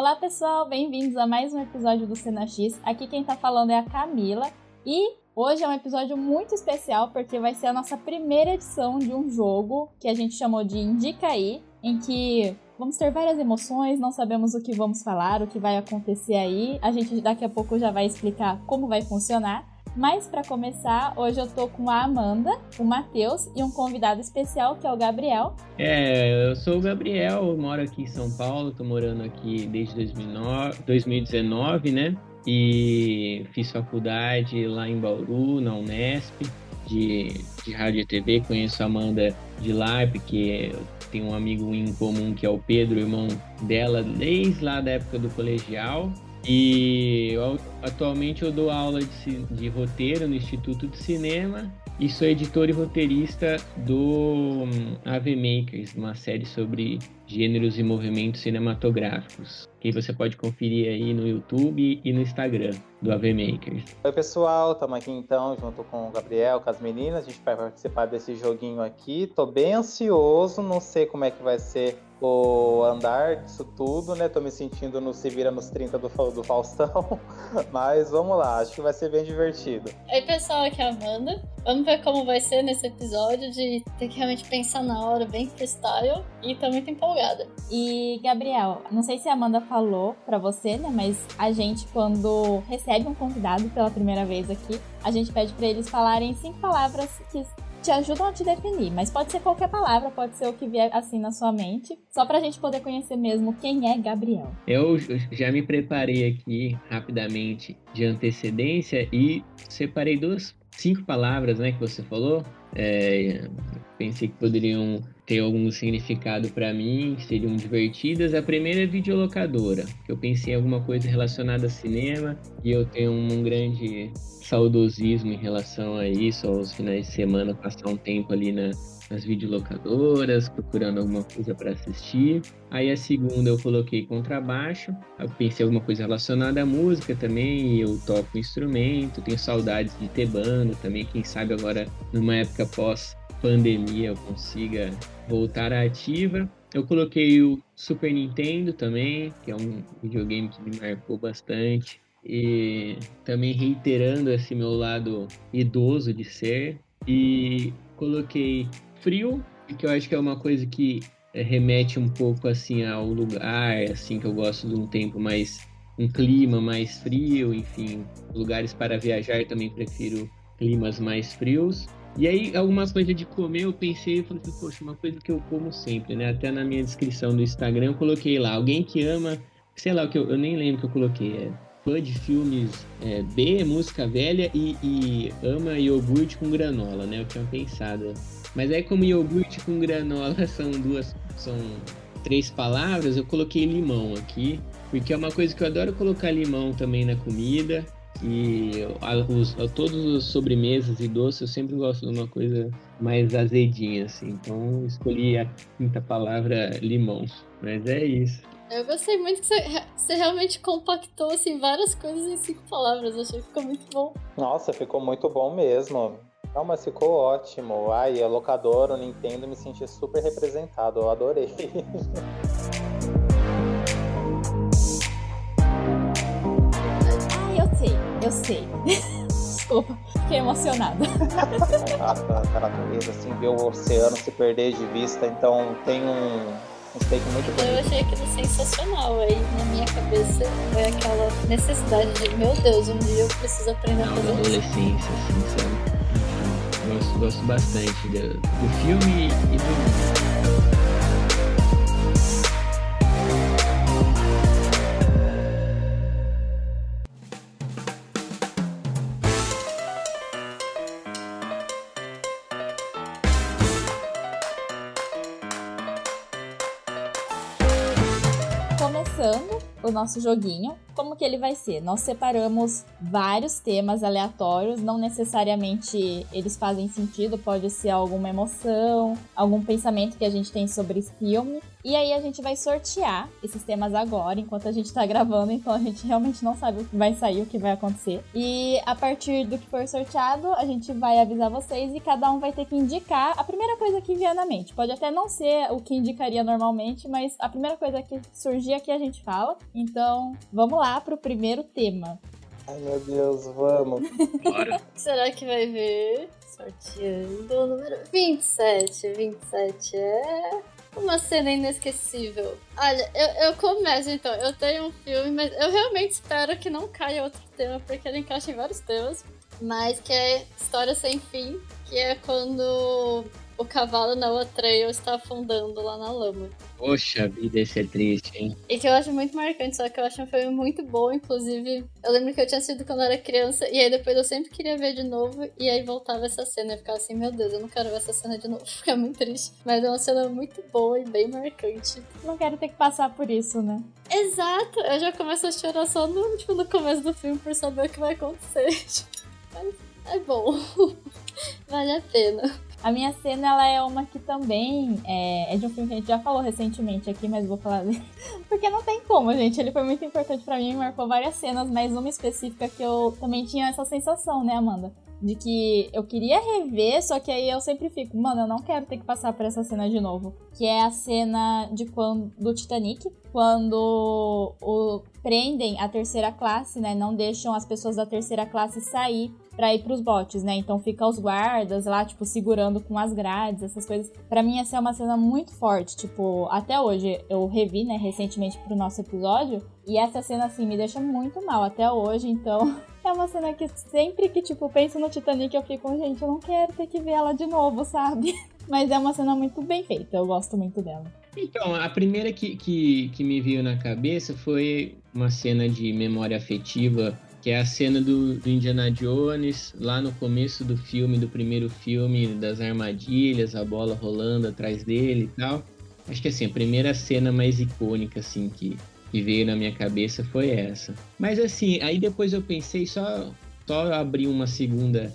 Olá pessoal, bem-vindos a mais um episódio do Cena X. Aqui quem tá falando é a Camila e hoje é um episódio muito especial porque vai ser a nossa primeira edição de um jogo que a gente chamou de Indica aí, em que vamos ter várias emoções, não sabemos o que vamos falar, o que vai acontecer aí. A gente daqui a pouco já vai explicar como vai funcionar. Mas para começar, hoje eu tô com a Amanda, o Matheus e um convidado especial que é o Gabriel. É, eu sou o Gabriel, moro aqui em São Paulo, tô morando aqui desde 2009, 2019, né? E fiz faculdade lá em Bauru, na Unesp, de, de rádio e TV. Conheço a Amanda de lá, porque tem um amigo em comum que é o Pedro, irmão dela, desde lá da época do colegial. E atualmente eu dou aula de, de, roteiro no Instituto de Cinema e sou editor e roteirista do hum, Ave Makers, uma série sobre gêneros e movimentos cinematográficos, que você pode conferir aí no YouTube e no Instagram do Ave Makers. Oi pessoal, estamos aqui então junto com o Gabriel, com as meninas, a gente vai participar desse joguinho aqui. Tô bem ansioso, não sei como é que vai ser o andar disso tudo, né? Tô me sentindo no Se Vira nos 30 do, do Faustão. Mas vamos lá, acho que vai ser bem divertido. Oi, pessoal, aqui é a Amanda. Vamos ver como vai ser nesse episódio de ter que realmente pensar na hora, bem freestyle. E tô muito empolgada. E, Gabriel, não sei se a Amanda falou pra você, né? Mas a gente, quando recebe um convidado pela primeira vez aqui, a gente pede para eles falarem cinco palavras que te ajudam a te definir, mas pode ser qualquer palavra, pode ser o que vier assim na sua mente, só pra gente poder conhecer mesmo quem é Gabriel. Eu já me preparei aqui rapidamente de antecedência e separei duas, cinco palavras, né, que você falou. É, pensei que poderiam ter algum significado para mim, seriam divertidas. A primeira é videolocadora, que eu pensei em alguma coisa relacionada a cinema e eu tenho um grande saudosismo em relação a isso, aos finais de semana, passar um tempo ali na, nas videolocadoras, procurando alguma coisa para assistir. Aí a segunda eu coloquei contrabaixo, eu pensei alguma coisa relacionada à música também, eu toco instrumento, tenho saudades de ter banda também, quem sabe agora numa época pós pandemia eu consiga voltar à ativa. Eu coloquei o Super Nintendo também, que é um videogame que me marcou bastante e também reiterando esse meu lado idoso de ser. E coloquei frio, que eu acho que é uma coisa que é, remete um pouco assim ao lugar, assim que eu gosto de um tempo mais um clima mais frio, enfim, lugares para viajar também prefiro climas mais frios. E aí, algumas coisas de comer, eu pensei, eu falei assim, poxa, uma coisa que eu como sempre, né? Até na minha descrição do Instagram eu coloquei lá, alguém que ama, sei lá o que eu, eu nem lembro que eu coloquei, é fã de filmes é, B, música velha e, e, ama iogurte com granola, né? Eu tinha pensado. Mas aí como iogurte com granola são duas, são três palavras, eu coloquei limão aqui, porque é uma coisa que eu adoro colocar limão também na comida. E a, os, a, todos os sobremesas e doces eu sempre gosto de uma coisa mais azedinha, assim. Então escolhi a quinta palavra limão. Mas é isso. Eu gostei muito que você, você realmente compactou assim, várias coisas em cinco palavras. achei que ficou muito bom. Nossa, ficou muito bom mesmo. Não, mas ficou ótimo. Ai, a locadora, o Nintendo, me senti super representado. Eu adorei. Ai, eu sei, eu sei. Desculpa, fiquei emocionada. a natureza, assim, ver o oceano se perder de vista. Então tem um um steak muito bonito. Eu achei aquilo sensacional. Aí na minha cabeça foi aquela necessidade de, meu Deus, um dia eu preciso aprender Não, a fazer da adolescência, assim, sabe? Gosto, gosto bastante do, do filme e do. o nosso joguinho. Como que ele vai ser? Nós separamos vários temas aleatórios, não necessariamente eles fazem sentido, pode ser alguma emoção, algum pensamento que a gente tem sobre esse filme. E aí a gente vai sortear esses temas agora, enquanto a gente tá gravando, então a gente realmente não sabe o que vai sair, o que vai acontecer. E a partir do que for sorteado, a gente vai avisar vocês e cada um vai ter que indicar a primeira coisa que vier na mente. Pode até não ser o que indicaria normalmente, mas a primeira coisa que surgir aqui a gente fala. Então, vamos lá pro primeiro tema. Ai meu Deus, vamos. Bora. Será que vai ver? Sorteando o número 27. 27 é. Uma cena inesquecível. Olha, eu, eu começo então. Eu tenho um filme, mas eu realmente espero que não caia outro tema, porque ele encaixa em vários temas. Mas que é História Sem Fim, que é quando o cavalo na Trail está afundando lá na lama. Poxa vida, esse é triste, hein? E que eu acho muito marcante, só que eu acho um filme muito bom, inclusive. Eu lembro que eu tinha assistido quando eu era criança, e aí depois eu sempre queria ver de novo, e aí voltava essa cena. Eu ficava assim, meu Deus, eu não quero ver essa cena de novo, fica muito triste. Mas é uma cena muito boa e bem marcante. Não quero ter que passar por isso, né? Exato! Eu já começo a chorar só no, tipo, no começo do filme por saber o que vai acontecer. Mas é bom. vale a pena. A minha cena, ela é uma que também é, é, de um filme que a gente já falou recentemente aqui, mas vou falar dele. Porque não tem como, gente. Ele foi muito importante para mim, marcou várias cenas, mas uma específica que eu também tinha essa sensação, né, Amanda? De que eu queria rever, só que aí eu sempre fico, mano, eu não quero ter que passar por essa cena de novo. Que é a cena de quando, do Titanic, quando o, prendem a terceira classe, né? Não deixam as pessoas da terceira classe sair para ir pros botes, né? Então fica os guardas lá, tipo, segurando com as grades, essas coisas. Para mim essa é uma cena muito forte, tipo, até hoje eu revi, né, recentemente pro nosso episódio, e essa cena assim me deixa muito mal até hoje, então é uma cena que sempre que tipo penso no Titanic eu fico, gente, eu não quero ter que ver ela de novo, sabe? Mas é uma cena muito bem feita, eu gosto muito dela. Então, a primeira que, que, que me veio na cabeça foi uma cena de memória afetiva que é a cena do, do, Indiana Jones, lá no começo do filme, do primeiro filme, das armadilhas, a bola rolando atrás dele e tal. Acho que assim, a primeira cena mais icônica, assim, que, que veio na minha cabeça foi essa. Mas assim, aí depois eu pensei só, só abrir uma segunda,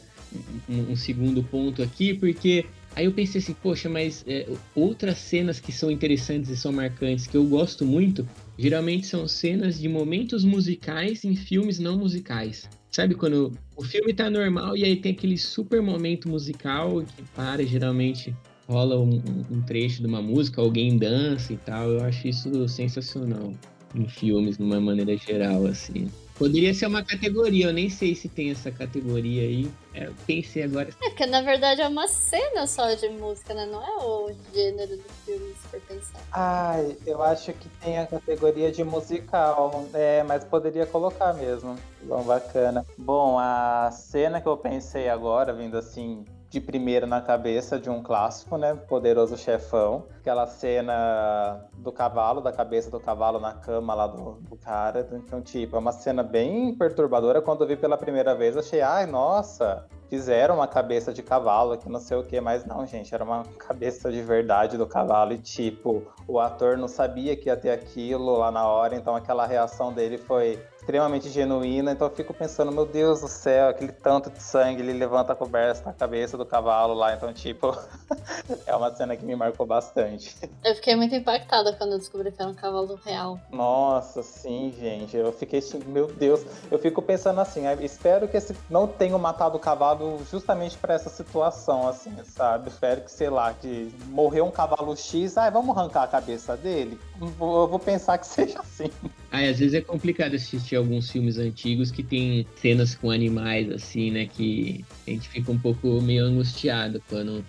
um, um segundo ponto aqui, porque aí eu pensei assim, poxa, mas é, outras cenas que são interessantes e são marcantes, que eu gosto muito, geralmente são cenas de momentos musicais em filmes não musicais. Sabe quando o filme tá normal e aí tem aquele super momento musical que para, geralmente rola um, um trecho de uma música, alguém dança e tal. Eu acho isso sensacional em filmes, de uma maneira geral, assim. Poderia ser uma categoria, eu nem sei se tem essa categoria aí. É, pensei agora. É que na verdade é uma cena só de música, né? Não é o gênero do filme, se for pensar. Ai, eu acho que tem a categoria de musical, é, mas poderia colocar mesmo. Bom, bacana. Bom, a cena que eu pensei agora, vindo assim de primeira na cabeça de um clássico, né? Poderoso Chefão. Aquela cena do cavalo, da cabeça do cavalo na cama lá do, do cara. Então, tipo, é uma cena bem perturbadora. Quando eu vi pela primeira vez, achei, ai, nossa, fizeram uma cabeça de cavalo que não sei o que, mas não, gente, era uma cabeça de verdade do cavalo e tipo, o ator não sabia que ia ter aquilo lá na hora, então aquela reação dele foi extremamente genuína, então eu fico pensando, meu Deus do céu, aquele tanto de sangue, ele levanta a coberta da cabeça do cavalo lá, então, tipo, é uma cena que me marcou bastante. Eu fiquei muito impactada quando eu descobri que era um cavalo real. Nossa, sim, gente, eu fiquei, meu Deus, eu fico pensando assim, espero que esse não tenham matado o cavalo justamente para essa situação, assim, sabe? Espero que, sei lá, que morreu um cavalo X, ah, vamos arrancar a cabeça dele? Eu vou pensar que seja assim. Ai, às vezes é complicado assistir alguns filmes antigos que tem cenas com animais, assim, né? Que a gente fica um pouco meio angustiado quando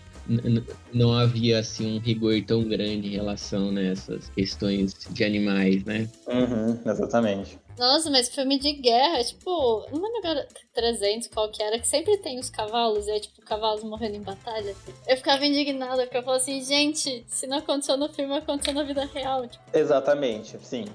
não havia assim um rigor tão grande em relação nessas né, questões de animais, né? Uhum, exatamente. Nossa, mas filme de guerra, tipo, não lembro agora 300 qual que era, que sempre tem os cavalos, e é tipo cavalos morrendo em batalha. Eu ficava indignada, porque eu falava assim, gente, se não aconteceu no filme, aconteceu na vida real. Tipo. Exatamente, sim.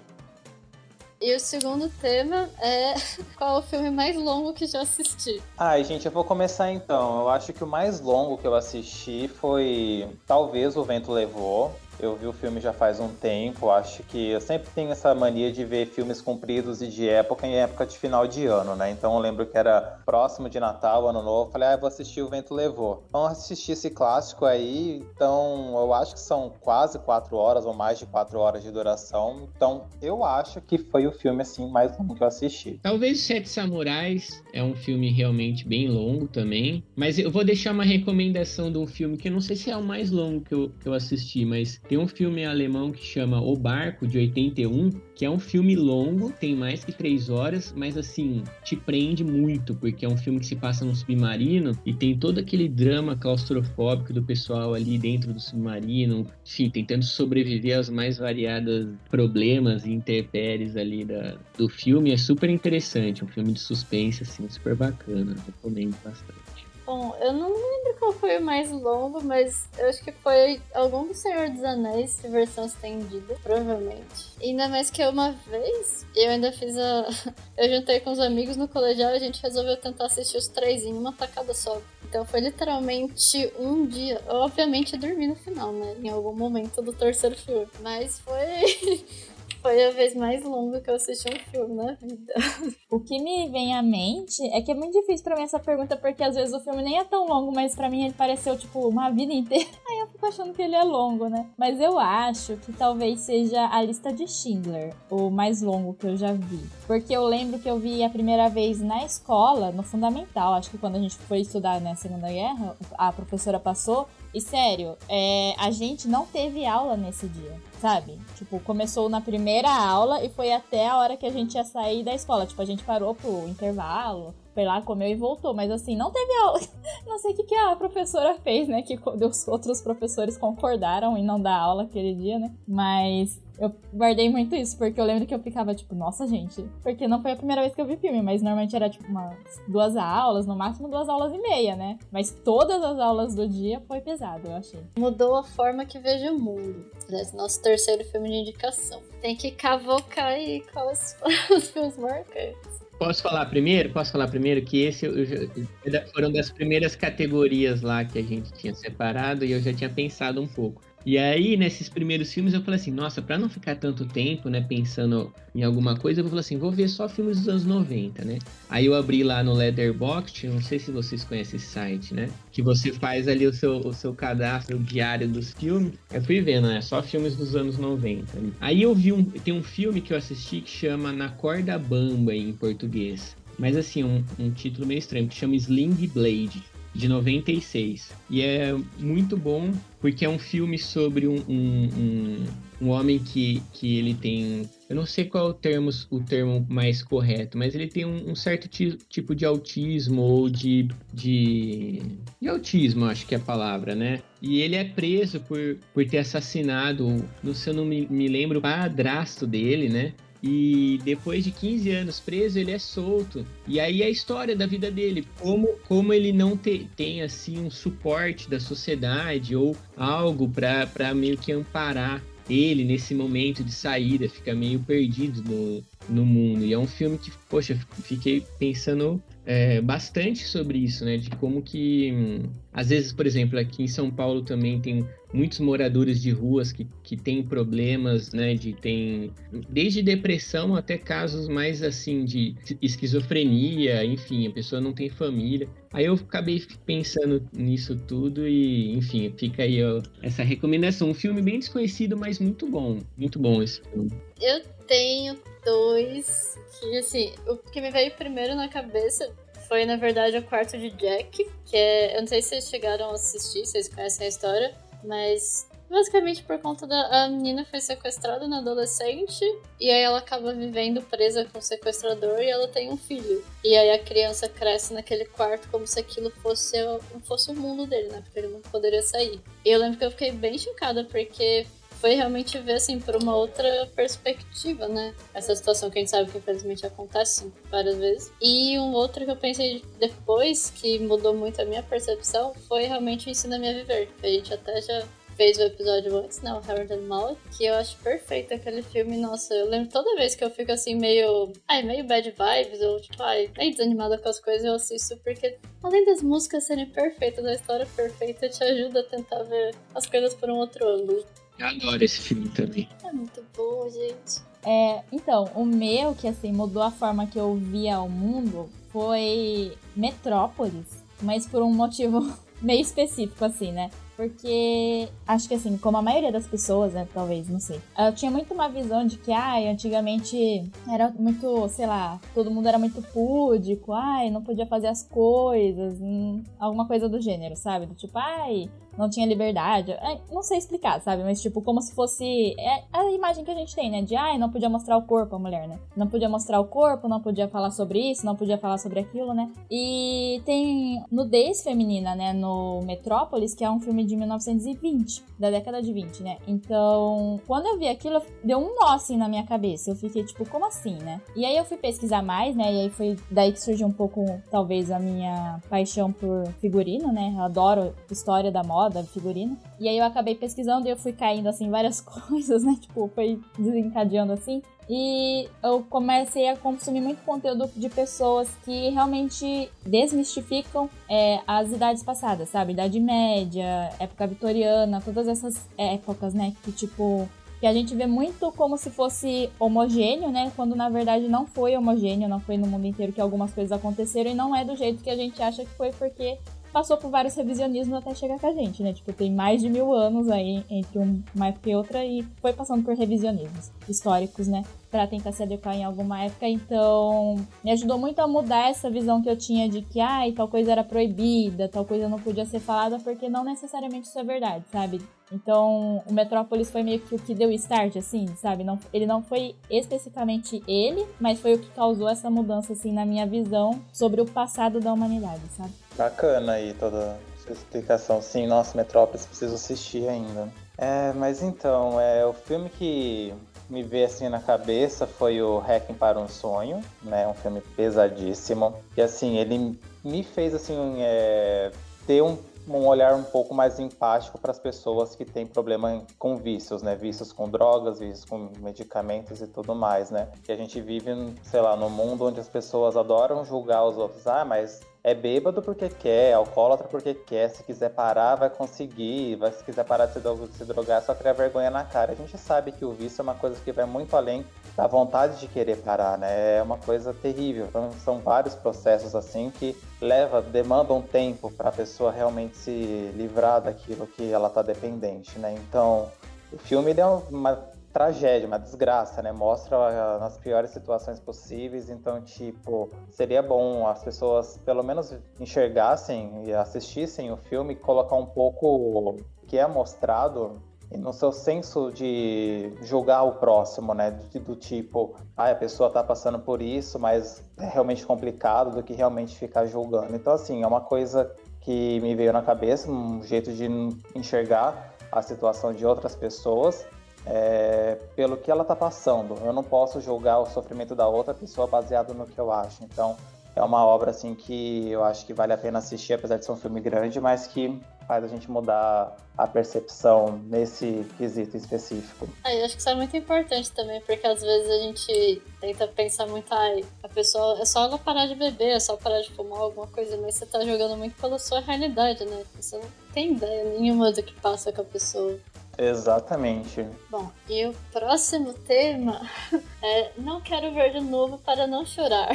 E o segundo tema é qual é o filme mais longo que já assisti? Ai, gente, eu vou começar então. Eu acho que o mais longo que eu assisti foi talvez O Vento Levou. Eu vi o filme já faz um tempo. Acho que eu sempre tenho essa mania de ver filmes compridos e de época em época de final de ano, né? Então eu lembro que era próximo de Natal, Ano Novo. Falei, ah, vou assistir O Vento Levou. Vamos assistir esse clássico aí. Então eu acho que são quase quatro horas ou mais de quatro horas de duração. Então eu acho que foi o filme assim mais longo que eu assisti. Talvez Sete Samurais é um filme realmente bem longo também. Mas eu vou deixar uma recomendação de um filme que eu não sei se é o mais longo que eu, que eu assisti, mas tem um filme alemão que chama O Barco, de 81, que é um filme longo, tem mais que três horas, mas assim, te prende muito, porque é um filme que se passa num submarino e tem todo aquele drama claustrofóbico do pessoal ali dentro do submarino, enfim, tentando sobreviver aos mais variados problemas e intempéries ali da, do filme. É super interessante, um filme de suspense, assim, super bacana, recomendo bastante. Bom, eu não lembro qual foi o mais longo, mas eu acho que foi algum do Senhor dos Anéis, versão estendida, provavelmente. Ainda mais que uma vez, eu ainda fiz a. Eu juntei com os amigos no colegial e a gente resolveu tentar assistir os três em uma tacada só. Então foi literalmente um dia. Eu, obviamente, dormi no final, né? Em algum momento do terceiro filme. Mas foi. Foi a vez mais longa que eu assisti um filme na vida. O que me vem à mente é que é muito difícil pra mim essa pergunta, porque às vezes o filme nem é tão longo, mas pra mim ele pareceu, tipo, uma vida inteira. Aí eu fico achando que ele é longo, né? Mas eu acho que talvez seja a lista de Schindler, o mais longo que eu já vi. Porque eu lembro que eu vi a primeira vez na escola, no fundamental, acho que quando a gente foi estudar na Segunda Guerra, a professora passou. E sério, é, a gente não teve aula nesse dia sabe? Tipo, começou na primeira aula e foi até a hora que a gente ia sair da escola. Tipo, a gente parou pro intervalo, foi lá, comeu e voltou. Mas assim, não teve aula. Não sei o que, que a professora fez, né? Que os outros professores concordaram em não dar aula aquele dia, né? Mas eu guardei muito isso, porque eu lembro que eu ficava tipo, nossa, gente. Porque não foi a primeira vez que eu vi filme, mas normalmente era tipo umas duas aulas, no máximo duas aulas e meia, né? Mas todas as aulas do dia foi pesado, eu achei. Mudou a forma que vejo o mundo. Esse nosso terceiro filme de indicação. Tem que cavocar aí quais os filmes marcantes. Posso falar primeiro? Posso falar primeiro que esse eu já, foram das primeiras categorias lá que a gente tinha separado e eu já tinha pensado um pouco. E aí, nesses primeiros filmes, eu falei assim, nossa, para não ficar tanto tempo, né, pensando em alguma coisa, eu vou falar assim, vou ver só filmes dos anos 90, né? Aí eu abri lá no Letterboxd, não sei se vocês conhecem esse site, né? Que você faz ali o seu, o seu cadastro diário dos filmes. Eu fui vendo, né? Só filmes dos anos 90. Né? Aí eu vi um. Tem um filme que eu assisti que chama Na Corda Bamba em português. Mas assim, um, um título meio estranho, que chama Sling Blade de 96. E é muito bom porque é um filme sobre um, um, um, um, homem que, que ele tem. Eu não sei qual é o termo, o termo mais correto, mas ele tem um, um certo tipo de autismo ou de, de. de autismo, acho que é a palavra, né? E ele é preso por, por ter assassinado, não sei, eu não me, me lembro, o padrasto dele, né? E depois de 15 anos preso, ele é solto. E aí é a história da vida dele, como, como ele não te, tem assim um suporte da sociedade ou algo para meio que amparar ele nesse momento de saída, fica meio perdido no, no mundo. E é um filme que, poxa, fiquei pensando é, bastante sobre isso, né? De como que, hum, às vezes, por exemplo, aqui em São Paulo também tem muitos moradores de ruas que, que têm problemas, né? De tem desde depressão até casos mais assim de esquizofrenia, enfim, a pessoa não tem família. Aí eu acabei pensando nisso tudo e, enfim, fica aí ó, essa recomendação. Um filme bem desconhecido, mas muito bom. Muito bom esse filme. Eu tenho dois que, assim, o que me veio primeiro na cabeça foi, na verdade, o quarto de Jack, que é. Eu não sei se vocês chegaram a assistir, vocês conhecem a história, mas basicamente por conta da a menina foi sequestrada na adolescente e aí ela acaba vivendo presa com o sequestrador e ela tem um filho. E aí a criança cresce naquele quarto como se aquilo fosse fosse o mundo dele, né? Porque ele não poderia sair. E eu lembro que eu fiquei bem chocada porque foi realmente ver assim por uma outra perspectiva, né? Essa situação que a gente sabe que infelizmente acontece várias vezes. E um outro que eu pensei depois que mudou muito a minha percepção foi realmente o Ensina Me a Viver. Que a gente até já fez o episódio antes, né? O Harold and Molly, que eu acho perfeito aquele filme. Nossa, eu lembro toda vez que eu fico assim, meio. Ai, meio bad vibes, ou tipo, ai, meio desanimada com as coisas, eu assisto, porque além das músicas serem perfeitas, a história perfeita te ajuda a tentar ver as coisas por um outro ângulo. Eu adoro esse filme também. É muito bom, gente. É, então, o meu, que assim, mudou a forma que eu via o mundo, foi Metrópolis. Mas por um motivo meio específico, assim, né? Porque acho que assim, como a maioria das pessoas, né, talvez, não sei. Eu tinha muito uma visão de que, ai, antigamente era muito, sei lá, todo mundo era muito púdico, ai, não podia fazer as coisas, hum, alguma coisa do gênero, sabe? Do tipo, ai, não tinha liberdade. É, não sei explicar, sabe? Mas, tipo, como se fosse. É a imagem que a gente tem, né? De, ai, não podia mostrar o corpo a mulher, né? Não podia mostrar o corpo, não podia falar sobre isso, não podia falar sobre aquilo, né? E tem nudez feminina, né? No Metrópolis, que é um filme de 1920, da década de 20, né? Então, quando eu vi aquilo, deu um nó assim na minha cabeça. Eu fiquei, tipo, como assim, né? E aí eu fui pesquisar mais, né? E aí foi daí que surgiu um pouco, talvez, a minha paixão por figurino, né? Eu adoro história da moda moda, figurino. E aí eu acabei pesquisando e eu fui caindo assim várias coisas, né? Tipo, foi desencadeando assim. E eu comecei a consumir muito conteúdo de pessoas que realmente desmistificam é, as idades passadas, sabe? Idade média, época vitoriana, todas essas épocas, né? Que tipo, que a gente vê muito como se fosse homogêneo, né? Quando na verdade não foi homogêneo, não foi no mundo inteiro que algumas coisas aconteceram e não é do jeito que a gente acha que foi, porque passou por vários revisionismos até chegar com a gente, né? Tipo, tem mais de mil anos aí entre uma época e outra e foi passando por revisionismos históricos, né? Pra tentar se adequar em alguma época. Então, me ajudou muito a mudar essa visão que eu tinha de que, ai, tal coisa era proibida, tal coisa não podia ser falada, porque não necessariamente isso é verdade, sabe? Então, o Metrópolis foi meio que o que deu start, assim, sabe? Não, ele não foi especificamente ele, mas foi o que causou essa mudança, assim, na minha visão sobre o passado da humanidade, sabe? Bacana aí toda essa explicação. Sim, nossa, Metrópolis, preciso assistir ainda. É, mas então, é, o filme que me veio assim na cabeça foi o Hacking para um Sonho, né? Um filme pesadíssimo. E assim, ele me fez assim é, ter um um olhar um pouco mais empático para as pessoas que têm problema com vícios, né? Vícios com drogas, vícios com medicamentos e tudo mais, né? Que a gente vive, sei lá, num mundo onde as pessoas adoram julgar os outros. Ah, mas é bêbado porque quer, é alcoólatra porque quer, se quiser parar vai conseguir, vai, se quiser parar de se drogar só criar vergonha na cara. A gente sabe que o vício é uma coisa que vai muito além da vontade de querer parar, né? É uma coisa terrível. Então, são vários processos assim que leva, demandam tempo para a pessoa realmente se livrar daquilo que ela está dependente, né? Então, o filme é uma tragédia, uma desgraça, né? Mostra nas piores situações possíveis. Então, tipo, seria bom as pessoas pelo menos enxergassem e assistissem o filme colocar um pouco o que é mostrado no seu senso de julgar o próximo, né? Do, do tipo, ah, a pessoa tá passando por isso, mas é realmente complicado do que realmente ficar julgando. Então, assim, é uma coisa que me veio na cabeça, um jeito de enxergar a situação de outras pessoas é, pelo que ela está passando. Eu não posso julgar o sofrimento da outra pessoa baseado no que eu acho. Então, é uma obra assim que eu acho que vale a pena assistir, apesar de ser um filme grande, mas que faz a gente mudar a percepção nesse quesito específico. Ah, eu acho que isso é muito importante também, porque às vezes a gente tenta pensar muito, ai, a pessoa é só ela parar de beber, é só parar de fumar alguma coisa, mas você tá jogando muito pela sua realidade, né? Você não tem ideia nenhuma do que passa com a pessoa. Exatamente. Bom, e o próximo tema é Não quero ver de novo para não chorar.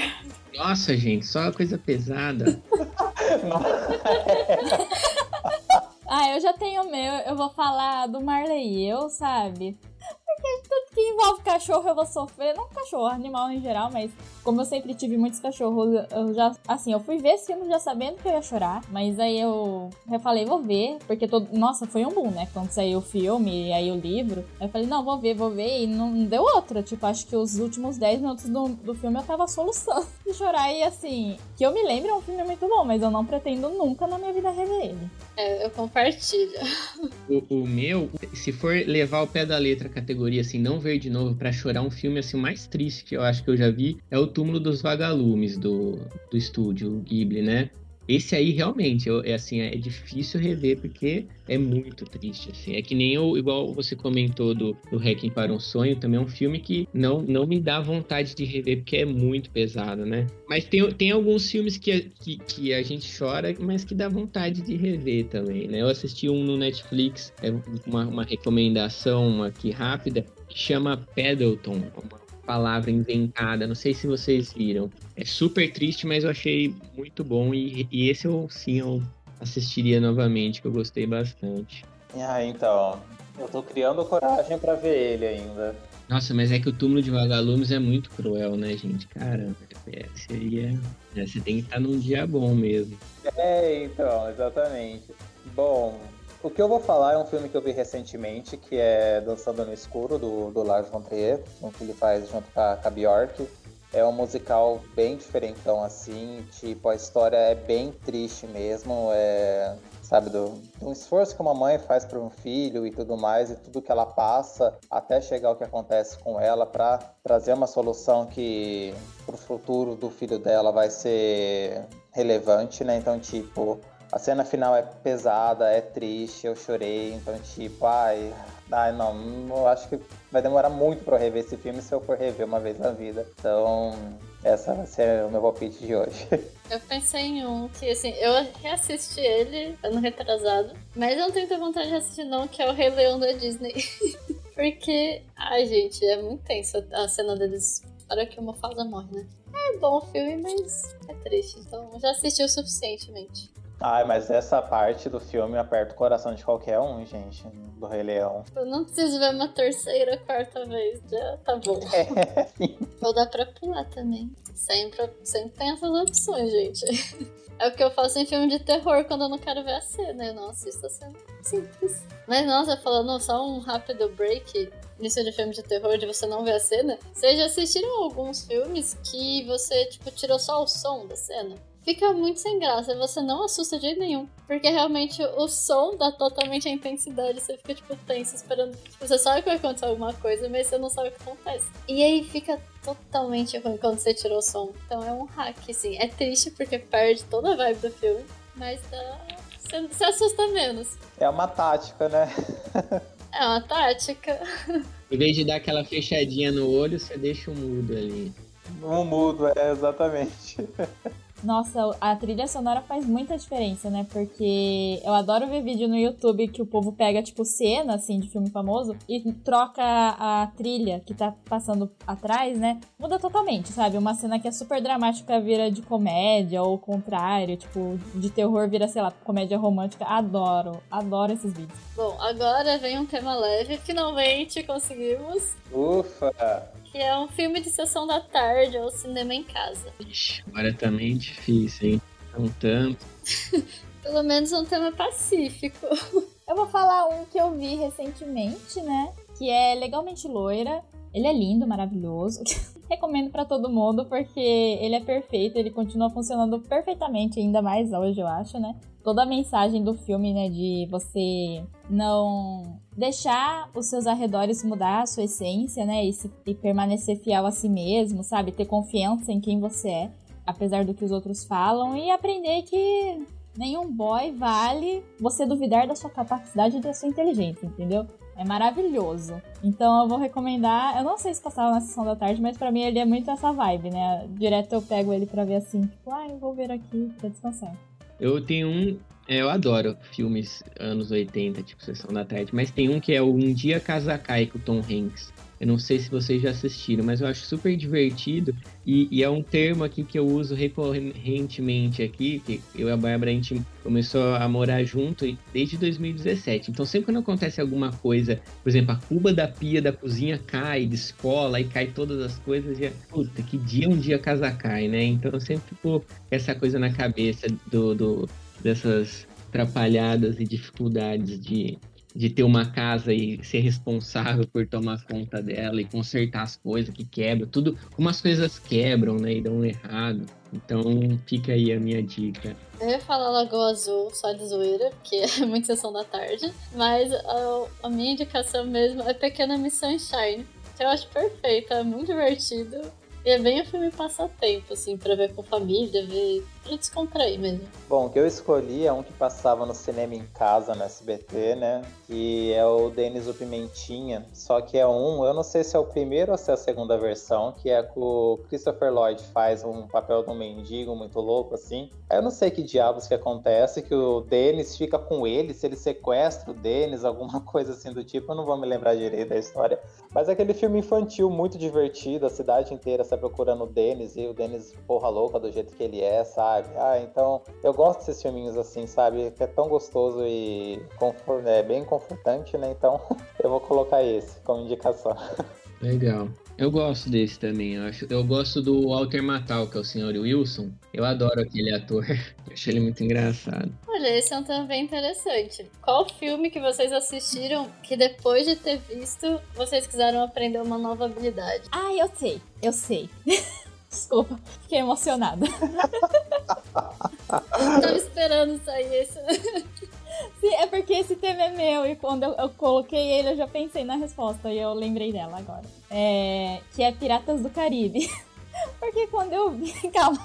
Nossa, gente, só uma coisa pesada. ah, eu já tenho o meu. Eu vou falar do Marley e eu, sabe? Porque tudo que envolve cachorro eu vou sofrer. Não cachorro, animal em geral, mas como eu sempre tive muitos cachorros, eu já. Assim, eu fui ver esse filme já sabendo que eu ia chorar. Mas aí eu, falei, vou ver. Porque todo. Nossa, foi um boom, né? Quando saiu o filme e aí o livro. Eu falei, não, vou ver, vou ver. E não deu outra. Tipo, acho que os últimos 10 minutos do, do filme eu tava soluçando de chorar. E assim, que eu me lembro, é um filme muito bom, mas eu não pretendo nunca na minha vida rever ele. É, eu compartilho. O, o meu, se for levar o pé da letra a categoria assim, não ver de novo para chorar um filme assim mais triste que eu acho que eu já vi, é o Túmulo dos Vagalumes do, do estúdio Ghibli, né? Esse aí realmente eu, é assim é difícil rever porque é muito triste assim. É que nem eu igual você comentou do, do Hacking para um sonho também é um filme que não não me dá vontade de rever porque é muito pesado né? Mas tem, tem alguns filmes que, que, que a gente chora mas que dá vontade de rever também né? Eu assisti um no Netflix é uma, uma recomendação aqui rápida que chama Paddleton uma palavra inventada. Não sei se vocês viram. É super triste, mas eu achei muito bom. E, e esse eu sim eu assistiria novamente, que eu gostei bastante. Ah, então. Eu tô criando coragem para ver ele ainda. Nossa, mas é que o túmulo de vagalumes é muito cruel, né, gente? Cara, é, seria. É, você tem que estar num dia bom mesmo. É, então, exatamente. Bom, o que eu vou falar é um filme que eu vi recentemente, que é Dançando no Escuro, do, do Lars von Trier, um que ele faz junto com a, com a Bjork. É um musical bem diferentão, assim, tipo, a história é bem triste mesmo, é, sabe, do, do esforço que uma mãe faz para um filho e tudo mais, e tudo que ela passa até chegar ao que acontece com ela para trazer uma solução que pro futuro do filho dela vai ser relevante, né? Então, tipo, a cena final é pesada, é triste, eu chorei, então tipo, ai, ai não, eu acho que vai demorar muito para eu rever esse filme se eu for rever uma vez na vida. Então, essa vai ser o meu palpite de hoje. Eu pensei em um que, assim, eu reassisti ele ano retrasado, mas eu não tenho vontade de assistir não, que é o Rei Leão da Disney. Porque, ai gente, é muito tenso a cena deles. Para que uma fase morre, né? É bom o filme, mas é triste. Então já assisti o suficientemente. Ai, mas essa parte do filme aperta o coração de qualquer um, gente, do Rei Leão. Eu não preciso ver uma terceira, quarta vez, já tá bom. É, Ou dá pra pular também. Sempre, sempre tem essas opções, gente. É o que eu faço em filme de terror quando eu não quero ver a cena. Eu não assisto a cena. Simples. Mas nossa, falando só um rápido break nisso de filme de terror, de você não ver a cena. Vocês já assistiram alguns filmes que você, tipo, tirou só o som da cena? Fica muito sem graça. Você não assusta de jeito nenhum. Porque realmente o som dá totalmente a intensidade. Você fica, tipo, tenso, esperando. Tipo, você sabe que vai acontecer alguma coisa, mas você não sabe o que acontece. E aí fica totalmente ruim quando você tirou o som. Então é um hack, assim. É triste porque perde toda a vibe do filme, mas dá. Você, você assusta menos. É uma tática, né? é uma tática. Em vez de dar aquela fechadinha no olho, você deixa o mudo ali. Um mudo, é, exatamente. Nossa, a trilha sonora faz muita diferença, né? Porque eu adoro ver vídeo no YouTube que o povo pega, tipo, cena, assim, de filme famoso e troca a trilha que tá passando atrás, né? Muda totalmente, sabe? Uma cena que é super dramática vira de comédia ou o contrário, tipo, de terror vira, sei lá, comédia romântica. Adoro, adoro esses vídeos. Bom, agora vem um tema leve, finalmente conseguimos. Ufa! Que é um filme de sessão da tarde ou cinema em casa. Ixi, agora também é difícil, hein? Um tanto. Pelo menos um tema pacífico. Eu vou falar um que eu vi recentemente, né? Que é Legalmente Loira. Ele é lindo, maravilhoso. Recomendo para todo mundo porque ele é perfeito, ele continua funcionando perfeitamente, ainda mais hoje, eu acho, né? Toda a mensagem do filme, né, de você não deixar os seus arredores mudar a sua essência, né, e, se, e permanecer fiel a si mesmo, sabe? Ter confiança em quem você é, apesar do que os outros falam, e aprender que nenhum boy vale você duvidar da sua capacidade e da sua inteligência, entendeu? É maravilhoso. Então eu vou recomendar. Eu não sei se passava na sessão da tarde, mas para mim ele é muito essa vibe, né? Direto eu pego ele para ver assim, tipo, ah, eu vou ver aqui pra descansar. Eu tenho um. É, eu adoro filmes anos 80, tipo Sessão da Tarde, mas tem um que é o Um Dia Casa Cai com o Tom Hanks. Eu não sei se vocês já assistiram, mas eu acho super divertido e, e, é um termo aqui que eu uso recorrentemente aqui, que eu e a Bárbara a gente começou a morar junto desde 2017. Então sempre quando acontece alguma coisa, por exemplo, a cuba da pia da cozinha cai, descola e cai todas as coisas, e puta, que dia um dia a casa cai, né? Então eu sempre fico essa coisa na cabeça do, do dessas atrapalhadas e dificuldades de, de ter uma casa e ser responsável por tomar conta dela e consertar as coisas que quebram, tudo, como as coisas quebram, né, e dão errado. Então fica aí a minha dica. Eu ia falar Lagoa Azul só de zoeira, porque é muita sessão da tarde, mas a, a minha indicação mesmo é Pequena Miss Sunshine, que eu acho perfeita, é muito divertido E é bem um filme passatempo, assim, pra ver com família, ver pra descontrair mesmo. Bom, o que eu escolhi é um que passava no cinema em casa, no SBT, né? Que é o Denis o Pimentinha. Só que é um, eu não sei se é o primeiro ou se é a segunda versão, que é que o Christopher Lloyd faz um papel de um mendigo muito louco, assim. Eu não sei que diabos que acontece, que o Denis fica com ele, se ele sequestra o Denis, alguma coisa assim do tipo, eu não vou me lembrar direito da história. Mas é aquele filme infantil muito divertido, a cidade inteira está procurando o Denis e o Denis porra louca do jeito que ele é, sabe? Ah, então eu gosto desses filminhos assim, sabe? Que é tão gostoso e é bem confortante, né? Então eu vou colocar esse como indicação. Legal. Eu gosto desse também. Eu, acho, eu gosto do Walter Matthau, que é o Sr. Wilson. Eu adoro aquele ator. Eu acho ele muito engraçado. Olha, esse é um também interessante. Qual filme que vocês assistiram que depois de ter visto, vocês quiseram aprender uma nova habilidade? Ah, eu sei. Eu sei. Desculpa, fiquei emocionada. Tava esperando sair isso. Sim, é porque esse tema é meu e quando eu, eu, coloquei ele eu já pensei na resposta e eu lembrei dela agora. É, que é Piratas do Caribe. Porque quando eu vi, calma,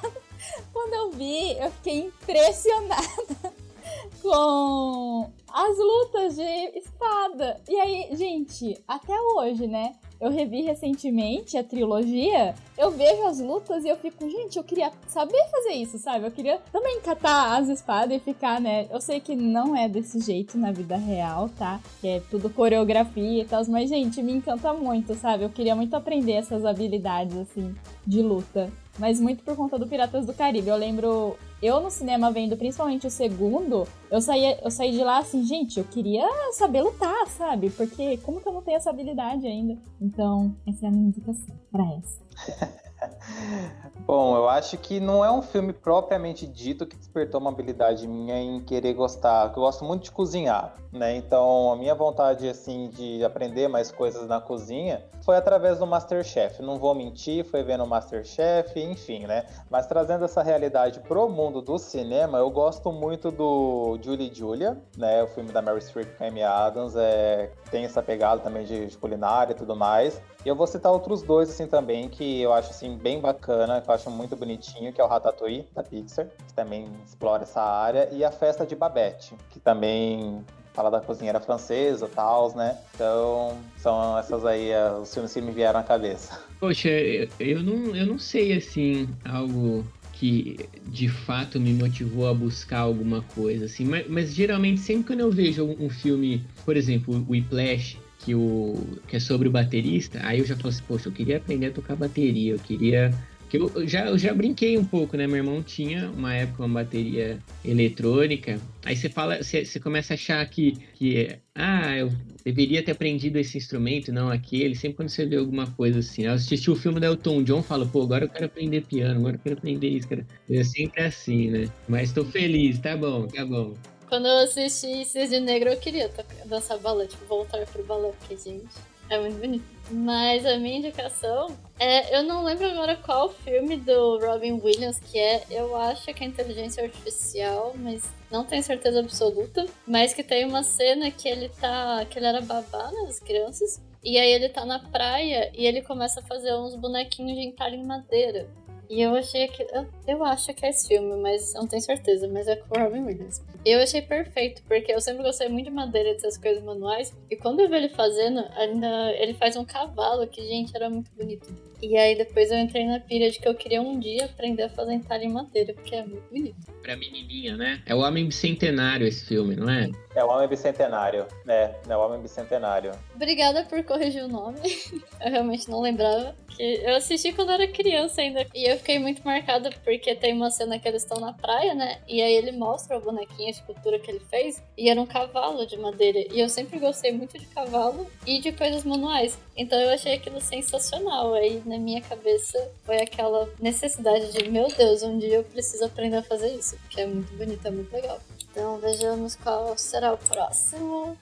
quando eu vi, eu fiquei impressionada com as lutas de espada. E aí, gente, até hoje, né? Eu revi recentemente a trilogia, eu vejo as lutas e eu fico, gente, eu queria saber fazer isso, sabe? Eu queria também catar as espadas e ficar, né? Eu sei que não é desse jeito na vida real, tá? Que é tudo coreografia e tal, mas, gente, me encanta muito, sabe? Eu queria muito aprender essas habilidades, assim, de luta. Mas muito por conta do Piratas do Caribe. Eu lembro eu no cinema vendo principalmente o segundo, eu saí, eu saí de lá assim, gente, eu queria saber lutar, sabe? Porque como que eu não tenho essa habilidade ainda? Então, essa é a minha indicação pra essa. Bom, eu acho que não é um filme propriamente dito que despertou uma habilidade minha em querer gostar, eu gosto muito de cozinhar, né? Então, a minha vontade assim de aprender mais coisas na cozinha foi através do MasterChef. Não vou mentir, foi vendo o MasterChef, enfim, né? Mas trazendo essa realidade pro mundo do cinema, eu gosto muito do Julie Julia, né? O filme da Mary Streep com Amy Adams, é tem essa pegada também de, de culinária e tudo mais. E eu vou citar outros dois, assim, também, que eu acho, assim, bem bacana, que eu acho muito bonitinho, que é o Ratatouille, da Pixar, que também explora essa área, e a Festa de Babette, que também fala da cozinheira francesa e tal, né? Então, são essas aí é, os filmes que me vieram à cabeça. Poxa, eu não, eu não sei, assim, algo que de fato me motivou a buscar alguma coisa, assim, mas, mas geralmente sempre quando eu vejo um, um filme, por exemplo, o Whiplash, que, o, que é sobre o baterista, aí eu já falo assim, poxa, eu queria aprender a tocar bateria, eu queria. Que eu, já, eu já brinquei um pouco, né? Meu irmão tinha uma época uma bateria eletrônica. Aí você fala, você, começa a achar que, que ah, eu deveria ter aprendido esse instrumento, não aquele. Sempre quando você vê alguma coisa assim. Eu assisti o filme do Elton John, falo, pô, agora eu quero aprender piano, agora eu quero aprender isso, cara. É sempre assim, né? Mas tô feliz, tá bom, tá bom. Quando eu assisti Cisne Negro, eu queria dançar balé, tipo, voltar pro balé, porque, gente, é muito bonito. Mas a minha indicação é. Eu não lembro agora qual filme do Robin Williams que é. Eu acho que é Inteligência Artificial, mas não tenho certeza absoluta. Mas que tem uma cena que ele tá. que ele era babá nas crianças. E aí ele tá na praia e ele começa a fazer uns bonequinhos de entalhe em madeira. E eu achei que. Eu, eu acho que é esse filme, mas não tenho certeza, mas é com o Robin Williams. Eu achei perfeito, porque eu sempre gostei muito de madeira e dessas coisas manuais. E quando eu vi ele fazendo, ainda ele faz um cavalo que, gente, era muito bonito. E aí depois eu entrei na pira de que eu queria um dia aprender a fazer entalhe em madeira, porque é muito bonito. Pra menininha, né? É o Homem Bicentenário esse filme, não é? É o Homem Bicentenário, né? É o Homem Bicentenário. Obrigada por corrigir o nome. eu realmente não lembrava. que Eu assisti quando era criança ainda. E eu fiquei muito marcada porque tem uma cena que eles estão na praia, né? E aí ele mostra o bonequinho, escultura que ele fez. E era um cavalo de madeira. E eu sempre gostei muito de cavalo e de coisas manuais. Então eu achei aquilo sensacional. Aí na minha cabeça foi aquela necessidade de, meu Deus, um dia eu preciso aprender a fazer isso, que é muito bonito, é muito legal. Então vejamos qual será o próximo.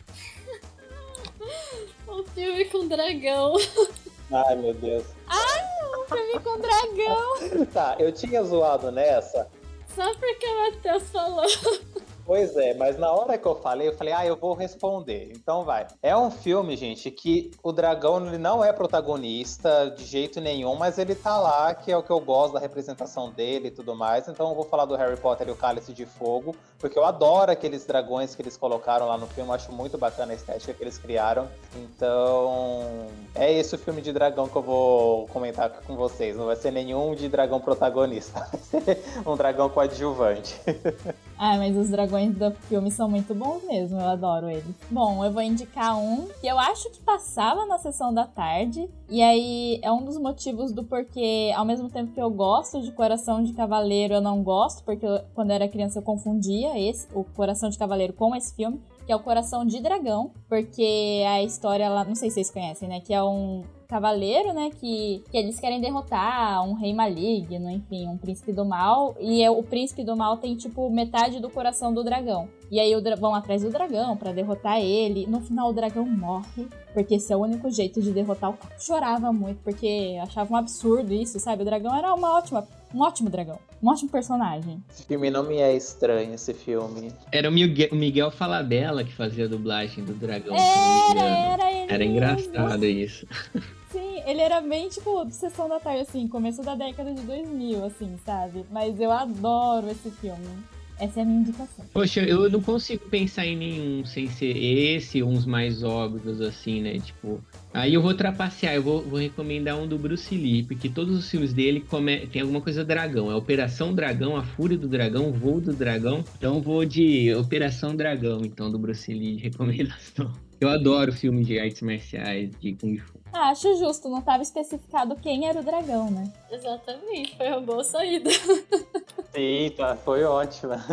um filme com dragão. Ai, meu Deus. Ai, um filme com dragão. tá, eu tinha zoado nessa. Só porque o Matheus falou. Pois é, mas na hora que eu falei, eu falei, ah, eu vou responder. Então vai. É um filme, gente, que o dragão ele não é protagonista de jeito nenhum, mas ele tá lá, que é o que eu gosto da representação dele e tudo mais. Então eu vou falar do Harry Potter e o Cálice de Fogo, porque eu adoro aqueles dragões que eles colocaram lá no filme, eu acho muito bacana a estética que eles criaram. Então, é esse o filme de dragão que eu vou comentar com vocês. Não vai ser nenhum de dragão protagonista, vai ser um dragão coadjuvante. Ah, mas os dragões do filme são muito bons mesmo, eu adoro eles. Bom, eu vou indicar um que eu acho que passava na sessão da tarde, e aí é um dos motivos do porquê, ao mesmo tempo que eu gosto de Coração de Cavaleiro, eu não gosto, porque eu, quando eu era criança eu confundia esse, o Coração de Cavaleiro com esse filme, que é o Coração de Dragão, porque a história lá, não sei se vocês conhecem, né, que é um cavaleiro, né? Que, que eles querem derrotar um rei maligno, enfim, um príncipe do mal. E é, o príncipe do mal tem, tipo, metade do coração do dragão. E aí vão atrás do dragão para derrotar ele. No final o dragão morre, porque esse é o único jeito de derrotar o cara. Chorava muito, porque achava um absurdo isso, sabe? O dragão era uma ótima, um ótimo dragão. Um ótimo personagem. Esse filme não me é estranho, esse filme. Era o Miguel, o Miguel Falabella que fazia a dublagem do dragão. Era, era ele. Era engraçado isso. Sim, ele era bem, tipo, sessão da tarde, assim, começo da década de 2000, assim, sabe? Mas eu adoro esse filme. Essa é a minha indicação. Poxa, eu não consigo pensar em nenhum sem ser esse, uns mais óbvios, assim, né? Tipo. Aí eu vou trapacear, eu vou, vou recomendar um do Bruce Lee, porque todos os filmes dele come... tem alguma coisa dragão. É Operação Dragão, A Fúria do Dragão, Voo do Dragão. Então vou de Operação Dragão, então, do Bruce Lee, de recomendação. Eu adoro filmes de artes marciais, de Kung Fu. Ah, acho justo, não estava especificado quem era o dragão, né? Exatamente, foi uma boa saída. Sim, tá, foi ótima.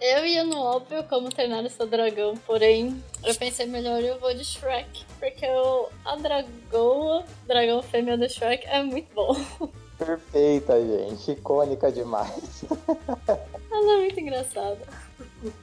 Eu ia no óbvio como treinar esse dragão, porém eu pensei melhor eu vou de Shrek, porque o, a dragoa, dragão fêmea do Shrek é muito bom. Perfeita, gente, icônica demais. Ela é muito engraçada.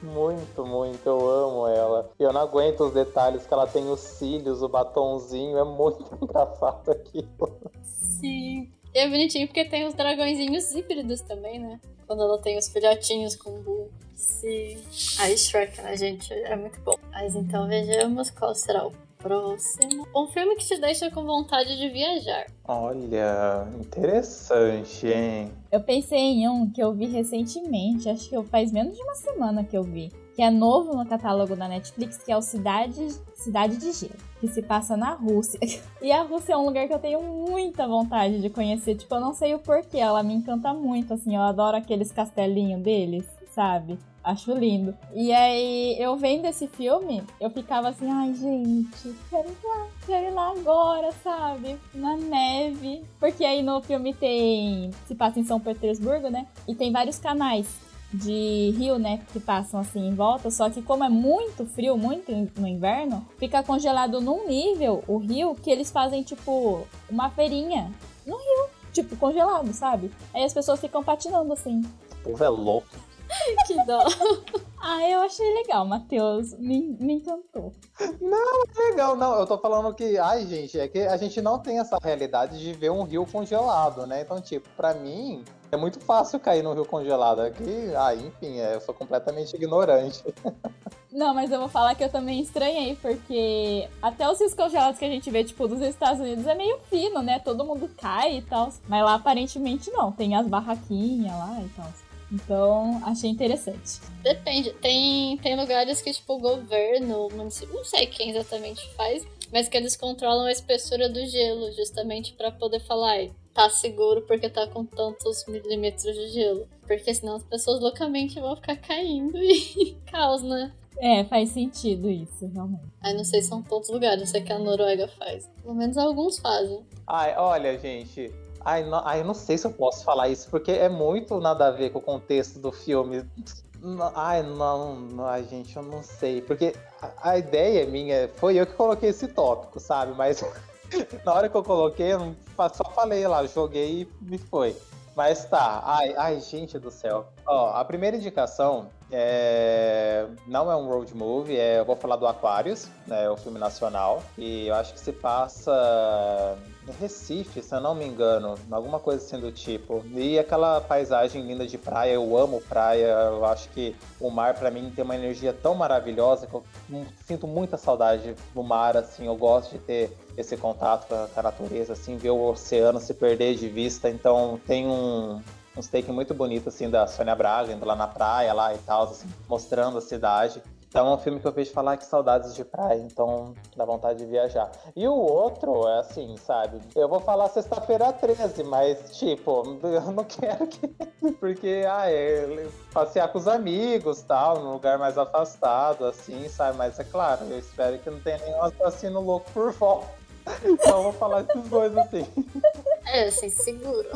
Muito, muito, eu amo ela. E eu não aguento os detalhes que ela tem os cílios, o batonzinho, é muito engraçado aquilo. Sim. E é bonitinho porque tem os dragõezinhos híbridos também, né? Quando ela tem os filhotinhos com Boo. Sim. Aí Shrek, né, gente? É muito bom. Mas então vejamos qual será o próximo. Um filme que te deixa com vontade de viajar. Olha, interessante, hein? Eu pensei em um que eu vi recentemente, acho que faz menos de uma semana que eu vi. Que é novo no catálogo da Netflix, que é o Cidade, Cidade de Gelo, que se passa na Rússia. E a Rússia é um lugar que eu tenho muita vontade de conhecer. Tipo, eu não sei o porquê, ela me encanta muito, assim, eu adoro aqueles castelinhos deles, sabe? Acho lindo. E aí, eu vendo esse filme, eu ficava assim, ai, gente, quero ir lá, quero ir lá agora, sabe? Na neve. Porque aí no filme tem. Se passa em São Petersburgo, né? E tem vários canais de rio, né, que passam assim em volta, só que como é muito frio, muito no inverno, fica congelado num nível o rio que eles fazem tipo uma feirinha no rio, tipo congelado, sabe? Aí as pessoas ficam patinando assim. O povo é louco. que dó. Ah, eu achei legal, Matheus. Me, me encantou. Não, é legal, não. Eu tô falando que, ai, gente, é que a gente não tem essa realidade de ver um rio congelado, né? Então, tipo, pra mim, é muito fácil cair no rio congelado. Aqui, ah, enfim, é, eu sou completamente ignorante. Não, mas eu vou falar que eu também estranhei, porque até os rios congelados que a gente vê, tipo, dos Estados Unidos é meio fino, né? Todo mundo cai e tal. Mas lá aparentemente não. Tem as barraquinhas lá e tal. Então, achei interessante. Depende. Tem, tem lugares que, tipo, o governo, o município, não sei quem exatamente faz, mas que eles controlam a espessura do gelo, justamente para poder falar, tá seguro porque tá com tantos milímetros de gelo. Porque senão as pessoas loucamente vão ficar caindo e caos, né? É, faz sentido isso, realmente. Aí não sei se são todos os lugares, não sei que a Noruega faz. Pelo menos alguns fazem. Ai, olha, gente, Ai, não, ai, eu não sei se eu posso falar isso, porque é muito nada a ver com o contexto do filme. Ai, não, não ai, gente, eu não sei. Porque a, a ideia minha, foi eu que coloquei esse tópico, sabe? Mas na hora que eu coloquei, eu só falei lá, joguei e me foi. Mas tá, ai, ai, gente do céu. Ó, a primeira indicação é não é um road movie, é, eu vou falar do Aquarius, né, o filme nacional, e eu acho que se passa Recife, se eu não me engano, alguma coisa assim do tipo. E aquela paisagem linda de praia, eu amo praia, eu acho que o mar para mim tem uma energia tão maravilhosa que eu sinto muita saudade do mar, assim, eu gosto de ter esse contato com a natureza, assim, ver o oceano se perder de vista, então tem um, uns take muito bonito assim da Sônia Braga indo lá na praia lá e tal, assim, mostrando a cidade. Então é um filme que eu vejo falar que saudades de praia, então dá vontade de viajar. E o outro é assim, sabe? Eu vou falar sexta-feira 13, mas tipo, eu não quero que. Porque, ah, é passear com os amigos tal, num lugar mais afastado, assim, sabe? Mas é claro, eu espero que não tenha nenhum assassino louco por volta. Então eu vou falar esses dois assim. É, assim, seguro.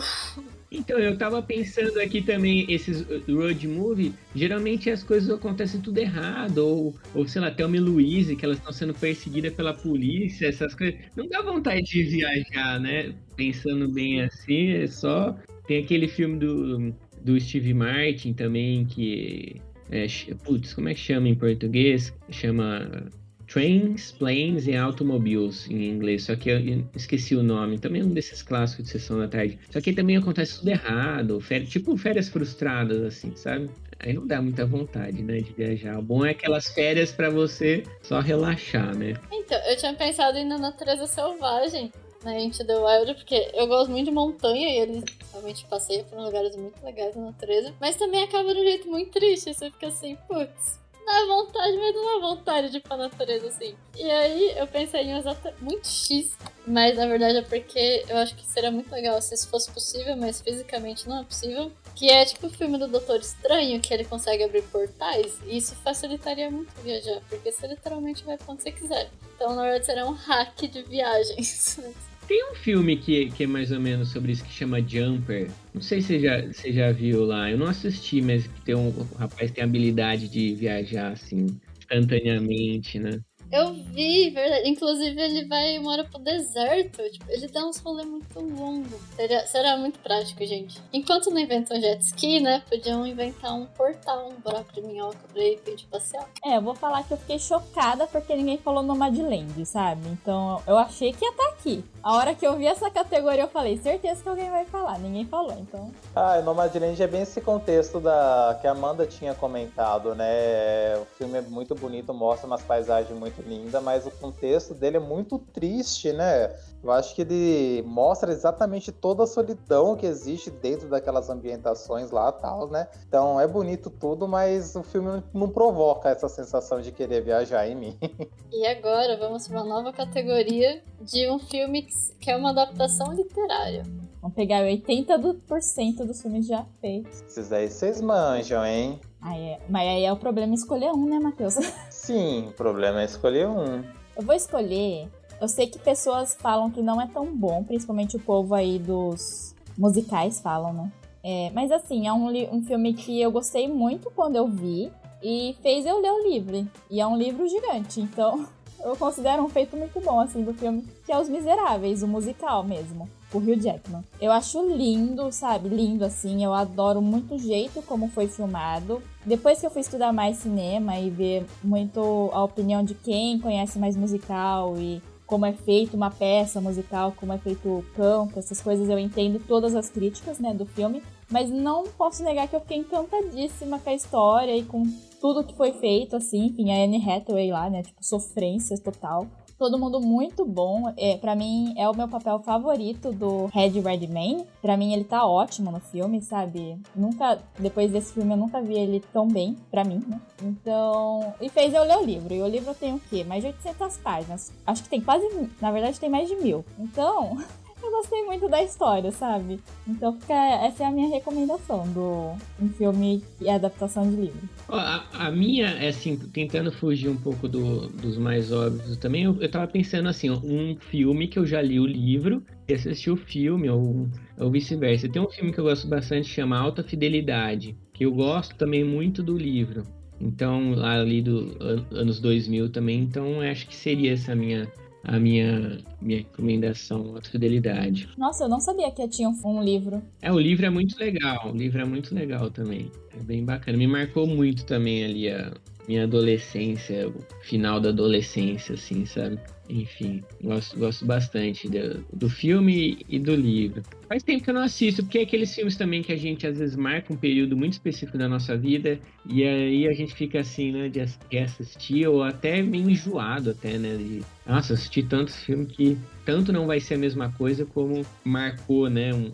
Então, eu tava pensando aqui também, esses road movie, geralmente as coisas acontecem tudo errado, ou, ou sei lá, Thelma e Louise, que elas estão sendo perseguidas pela polícia, essas coisas. Não dá vontade de viajar, né? Pensando bem assim, é só. Tem aquele filme do, do Steve Martin também, que. É, putz, como é que chama em português? Chama Trains, Planes e Automobiles em inglês, só que eu esqueci o nome. Também é um desses clássicos de sessão da tarde. Só que também acontece tudo errado, férias, tipo férias frustradas, assim, sabe? Aí não dá muita vontade, né, de viajar. O bom é aquelas férias para você só relaxar, né? Então, eu tinha pensado em na natureza selvagem, né, Into the Wild, porque eu gosto muito de montanha e eles realmente passeiam por lugares muito legais na natureza, mas também acaba de um jeito muito triste. Você fica assim, putz, dá vontade, mas não vontade de ir pra natureza assim. E aí eu pensei em usar muito X, mas na verdade é porque eu acho que seria muito legal se isso fosse possível, mas fisicamente não é possível. Que é tipo o filme do Doutor Estranho, que ele consegue abrir portais, e isso facilitaria muito viajar, porque você literalmente vai pra onde você quiser. Então, na verdade, seria um hack de viagens. Tem um filme que, que é mais ou menos sobre isso que chama Jumper. Não sei se você já, você já viu lá. Eu não assisti, mas tem um, o rapaz tem a habilidade de viajar assim, instantaneamente, né? Eu vi, verdade. Inclusive, ele vai uma hora pro deserto. Tipo, ele dá uns rolês muito longos. Seria, será muito prático, gente. Enquanto não inventam jet ski, né? Podiam inventar um portal, um buraco de minhoca pra ir pedir passear. É, eu vou falar que eu fiquei chocada porque ninguém falou Nomadland, sabe? Então eu achei que ia estar tá aqui. A hora que eu vi essa categoria, eu falei, certeza que alguém vai falar. Ninguém falou, então. Ah, Nomadland é bem esse contexto da que a Amanda tinha comentado, né? O filme é muito bonito, mostra umas paisagens muito linda, mas o contexto dele é muito triste, né? Eu acho que ele mostra exatamente toda a solidão que existe dentro daquelas ambientações lá tal, né? Então é bonito tudo, mas o filme não provoca essa sensação de querer viajar em mim. E agora vamos para uma nova categoria de um filme que é uma adaptação literária. Vamos pegar 80% dos filmes já feitos. Esses aí vocês manjam, hein? Aí é... Mas aí é o problema escolher um, né, Matheus? Sim, o problema é escolher um. Eu vou escolher. Eu sei que pessoas falam que não é tão bom, principalmente o povo aí dos musicais falam, né? É, mas assim, é um, um filme que eu gostei muito quando eu vi e fez eu ler o livro. E é um livro gigante, então eu considero um feito muito bom, assim, do filme, que é Os Miseráveis, o musical mesmo o Hugh Jackman. Eu acho lindo, sabe? Lindo assim. Eu adoro muito o jeito como foi filmado. Depois que eu fui estudar mais cinema e ver muito a opinião de quem conhece mais musical e como é feito uma peça musical, como é feito o campo, essas coisas, eu entendo todas as críticas, né, do filme, mas não posso negar que eu fiquei encantadíssima com a história e com tudo que foi feito, assim, enfim, a Anne Hathaway lá, né, tipo, sofrência total todo mundo muito bom. É, para mim, é o meu papel favorito do Red Redman. Para mim, ele tá ótimo no filme, sabe? Nunca, depois desse filme, eu nunca vi ele tão bem, para mim, né? Então, e fez eu ler o livro. E o livro tem o quê? Mais de 800 páginas. Acho que tem quase, na verdade, tem mais de mil. Então, gostei muito da história, sabe? Então fica, essa é a minha recomendação do um filme e adaptação de livro. A, a, minha é assim, tentando fugir um pouco do, dos mais óbvios também, eu, eu tava pensando assim, um filme que eu já li o livro e assisti o filme, ou, ou vice-versa. Tem um filme que eu gosto bastante, chama Alta Fidelidade, que eu gosto também muito do livro. Então, lá ali do anos 2000 também, então acho que seria essa minha a minha, minha recomendação, a fidelidade. Nossa, eu não sabia que tinha um livro. É, o livro é muito legal, o livro é muito legal também. É bem bacana. Me marcou muito também ali a, minha adolescência, o final da adolescência, assim, sabe? Enfim, gosto, gosto bastante do, do filme e do livro. Faz tempo que eu não assisto, porque é aqueles filmes também que a gente às vezes marca um período muito específico da nossa vida e aí a gente fica assim, né, de, de assistir ou até meio enjoado até, né, de, nossa, assisti tantos filmes que tanto não vai ser a mesma coisa como marcou, né, um,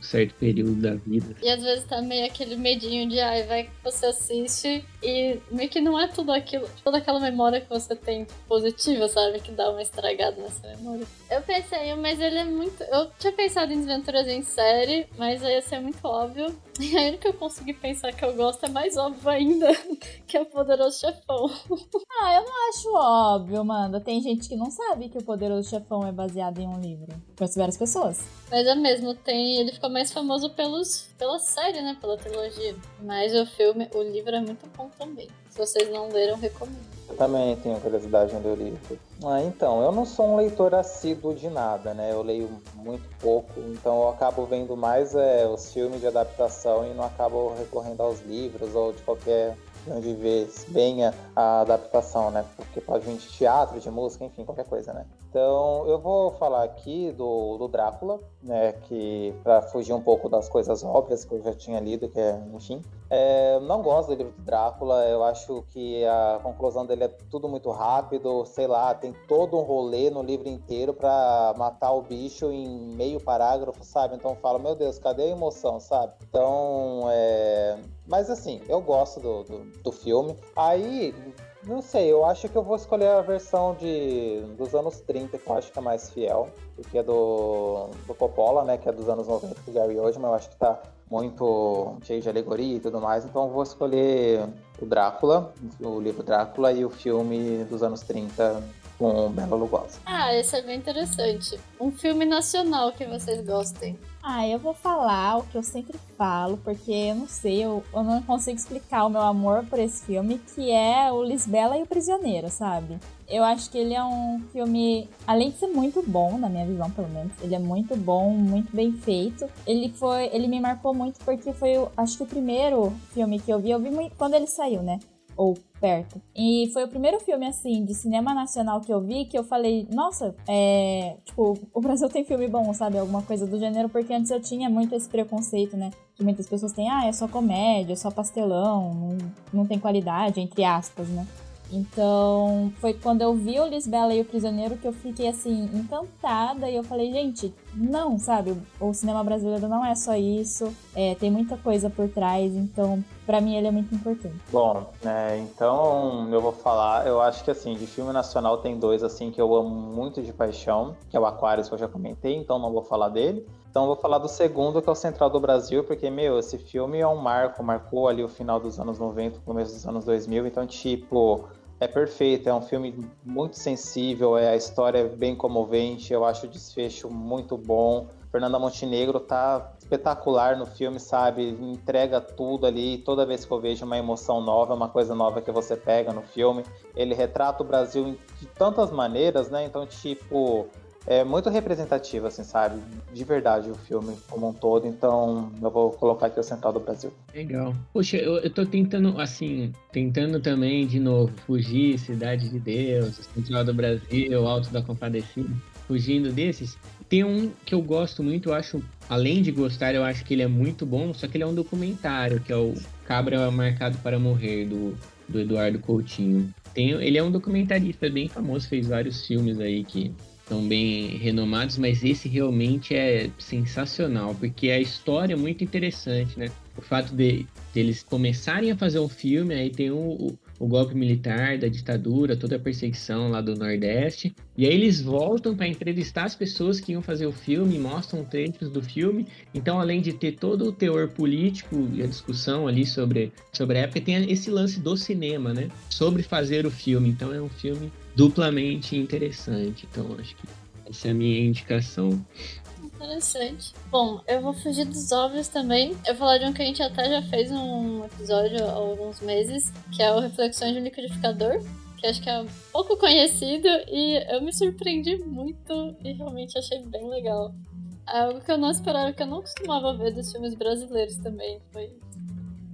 certo período da vida. E às vezes tá meio aquele medinho de, ai, vai que você assiste e meio que não é tudo aquilo, toda aquela memória que você tem positiva, sabe? Que dá uma estragada nessa memória. Eu pensei, mas ele é muito. Eu tinha pensado em desventuras em série, mas aí ia ser muito óbvio. E aí que eu consegui pensar que eu gosto é mais óbvio ainda, que é o Poderoso Chefão. Ah, eu não acho óbvio, mano. Tem gente que não sabe que o Poderoso Chefão é baseado em um livro. Conheço várias pessoas. Mas é mesmo, tem. Ele ficou mais famoso pelos, pela série, né? Pela trilogia. Mas o filme, o livro é muito bom também. Se vocês não leram, recomendo. Eu também tenho curiosidade em ler o livro. Ah, então, eu não sou um leitor assíduo de nada, né? Eu leio muito pouco, então eu acabo vendo mais é, os filmes de adaptação e não acabo recorrendo aos livros ou de qualquer onde vê bem a, a, adaptação, né? Porque pode vir de teatro, de música, enfim, qualquer coisa, né? Então, eu vou falar aqui do, do Drácula, né? Que para fugir um pouco das coisas óbvias que eu já tinha lido, que é, enfim. É, não gosto do livro do Drácula, eu acho que a conclusão dele é tudo muito rápido, sei lá, tem todo um rolê no livro inteiro para matar o bicho em meio parágrafo, sabe? Então eu falo, meu Deus, cadê a emoção, sabe? Então, é mas assim, eu gosto do, do, do, filme. Aí, não sei, eu acho que eu vou escolher a versão de, dos anos 30, que eu acho que é mais fiel, porque é do, do Coppola, né? Que é dos anos 90 do Gary Oldman, eu acho que tá muito cheio de alegoria e tudo mais, então eu vou escolher o Drácula, o livro Drácula e o filme dos anos 30 com Bela Lugosi. Ah, esse é bem interessante. Um filme nacional que vocês gostem. Ah, eu vou falar o que eu sempre falo, porque eu não sei, eu, eu não consigo explicar o meu amor por esse filme, que é o Lisbela e o Prisioneiro, sabe? Eu acho que ele é um filme, além de ser muito bom, na minha visão, pelo menos, ele é muito bom, muito bem feito. Ele foi, ele me marcou muito porque foi, acho que o primeiro filme que eu vi, eu vi muito, quando ele saiu, né? Ou perto. E foi o primeiro filme, assim, de cinema nacional que eu vi que eu falei, nossa, é. Tipo, o Brasil tem filme bom, sabe? Alguma coisa do gênero, porque antes eu tinha muito esse preconceito, né? Que muitas pessoas têm, ah, é só comédia, é só pastelão, não, não tem qualidade, entre aspas, né? Então, foi quando eu vi o Lisbela e o Prisioneiro que eu fiquei assim, encantada. E eu falei, gente, não, sabe? O cinema brasileiro não é só isso. É, tem muita coisa por trás. Então, para mim, ele é muito importante. Bom, é, então eu vou falar. Eu acho que assim, de filme nacional tem dois assim que eu amo muito de paixão, que é o Aquarius, que eu já comentei, então não vou falar dele. Então eu vou falar do segundo, que é o Central do Brasil, porque, meu, esse filme é um marco, marcou ali o final dos anos 90, começo dos anos 2000, então, tipo, é perfeito, é um filme muito sensível, é a história é bem comovente, eu acho o desfecho muito bom. Fernanda Montenegro tá espetacular no filme, sabe? Entrega tudo ali. Toda vez que eu vejo uma emoção nova, uma coisa nova que você pega no filme. Ele retrata o Brasil de tantas maneiras, né? Então, tipo, é muito representativo, assim, sabe? De verdade, o filme como um todo. Então, eu vou colocar aqui o Central do Brasil. Legal. Poxa, eu, eu tô tentando, assim, tentando também, de novo, fugir Cidade de Deus, Central do Brasil, Alto da Compadecida. Fugindo desses. Tem um que eu gosto muito, eu acho, além de gostar, eu acho que ele é muito bom, só que ele é um documentário, que é o Cabra Marcado para Morrer, do, do Eduardo Coutinho. Tem, ele é um documentarista bem famoso, fez vários filmes aí que são bem renomados, mas esse realmente é sensacional, porque a história é muito interessante, né? O fato de, de eles começarem a fazer um filme, aí tem o, o, golpe militar da ditadura, toda a perseguição lá do Nordeste, e aí eles voltam para entrevistar as pessoas que iam fazer o filme, mostram trechos do filme. Então, além de ter todo o teor político e a discussão ali sobre, sobre a época, tem esse lance do cinema, né? Sobre fazer o filme. Então, é um filme duplamente interessante. Então, acho que essa é a minha indicação. Interessante. Bom, eu vou fugir dos óbvios também. Eu vou falar de um que a gente até já fez um episódio há alguns meses, que é o Reflexões de um Liquidificador, que acho que é pouco conhecido e eu me surpreendi muito e realmente achei bem legal. É algo que eu não esperava, que eu não costumava ver dos filmes brasileiros também. Foi.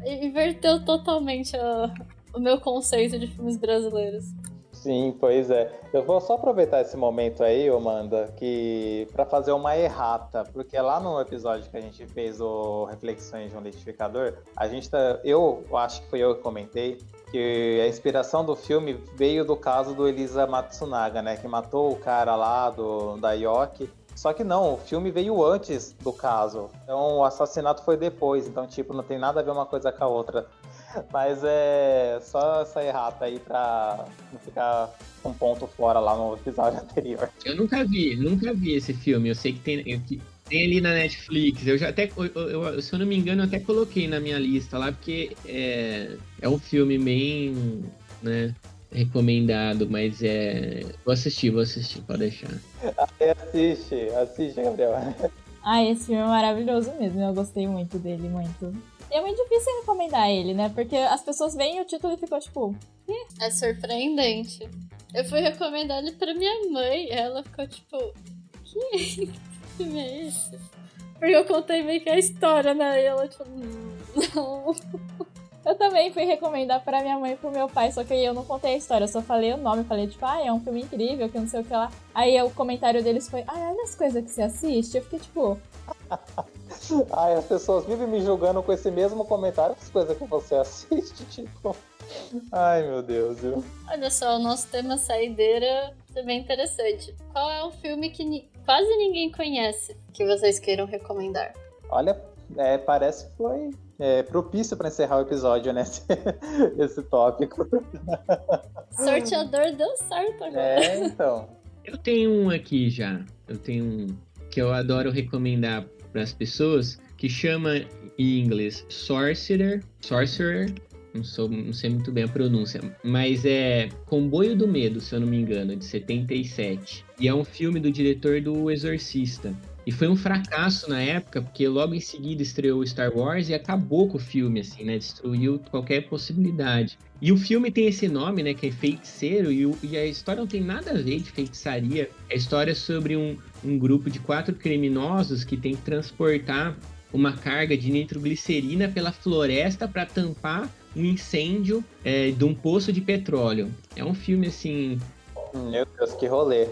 Inverteu totalmente a, o meu conceito de filmes brasileiros. Sim, pois é. Eu vou só aproveitar esse momento aí, Amanda, que para fazer uma errata, porque lá no episódio que a gente fez o Reflexões de um Litificador, a gente tá, eu acho que foi eu que comentei que a inspiração do filme veio do caso do Elisa Matsunaga, né, que matou o cara lá do da Yoki. Só que não, o filme veio antes do caso. Então o assassinato foi depois. Então, tipo, não tem nada a ver uma coisa com a outra. Mas é só essa errata aí pra não ficar um ponto fora lá no episódio anterior. Eu nunca vi, nunca vi esse filme. Eu sei que tem, eu, tem ali na Netflix. Eu já até, eu, eu, se eu não me engano, eu até coloquei na minha lista lá, porque é, é um filme bem, né, recomendado, mas é. Vou assistir, vou assistir, pode deixar. Assiste, assiste, Gabriel. Ah, esse filme é maravilhoso mesmo, eu gostei muito dele, muito é muito difícil recomendar ele, né? Porque as pessoas veem o título e ficam tipo. É surpreendente. Eu fui recomendar ele pra minha mãe, ela ficou tipo. Que filme é esse? Porque eu contei meio que a história, né? E ela, tipo, não. Eu também fui recomendar pra minha mãe e pro meu pai, só que eu não contei a história, eu só falei o nome, falei, tipo, ah, é um filme incrível, que não sei o que lá. Aí o comentário deles foi, ah, olha as coisas que você assiste. Eu fiquei tipo. Ai, as pessoas vivem me julgando com esse mesmo comentário, as coisas que você assiste, tipo. Ai, meu Deus, viu? Olha só, o nosso tema saideira é bem interessante. Qual é um filme que ni quase ninguém conhece que vocês queiram recomendar? Olha, é, parece que foi é, propício para encerrar o episódio, né? Esse, esse tópico. Sorteador deu certo agora. É, então. Eu tenho um aqui já. Eu tenho um que eu adoro recomendar para as pessoas, que chama em inglês Sorcerer, Sorcerer, não, sou, não sei muito bem a pronúncia, mas é Comboio do Medo, se eu não me engano, de 77. E é um filme do diretor do Exorcista. E foi um fracasso na época, porque logo em seguida estreou Star Wars e acabou com o filme, assim, né? Destruiu qualquer possibilidade. E o filme tem esse nome, né? Que é Feiticeiro, e, o, e a história não tem nada a ver de feitiçaria. É a história sobre um, um grupo de quatro criminosos que tem que transportar uma carga de nitroglicerina pela floresta para tampar um incêndio é, de um poço de petróleo. É um filme assim. Meu Deus, que rolê.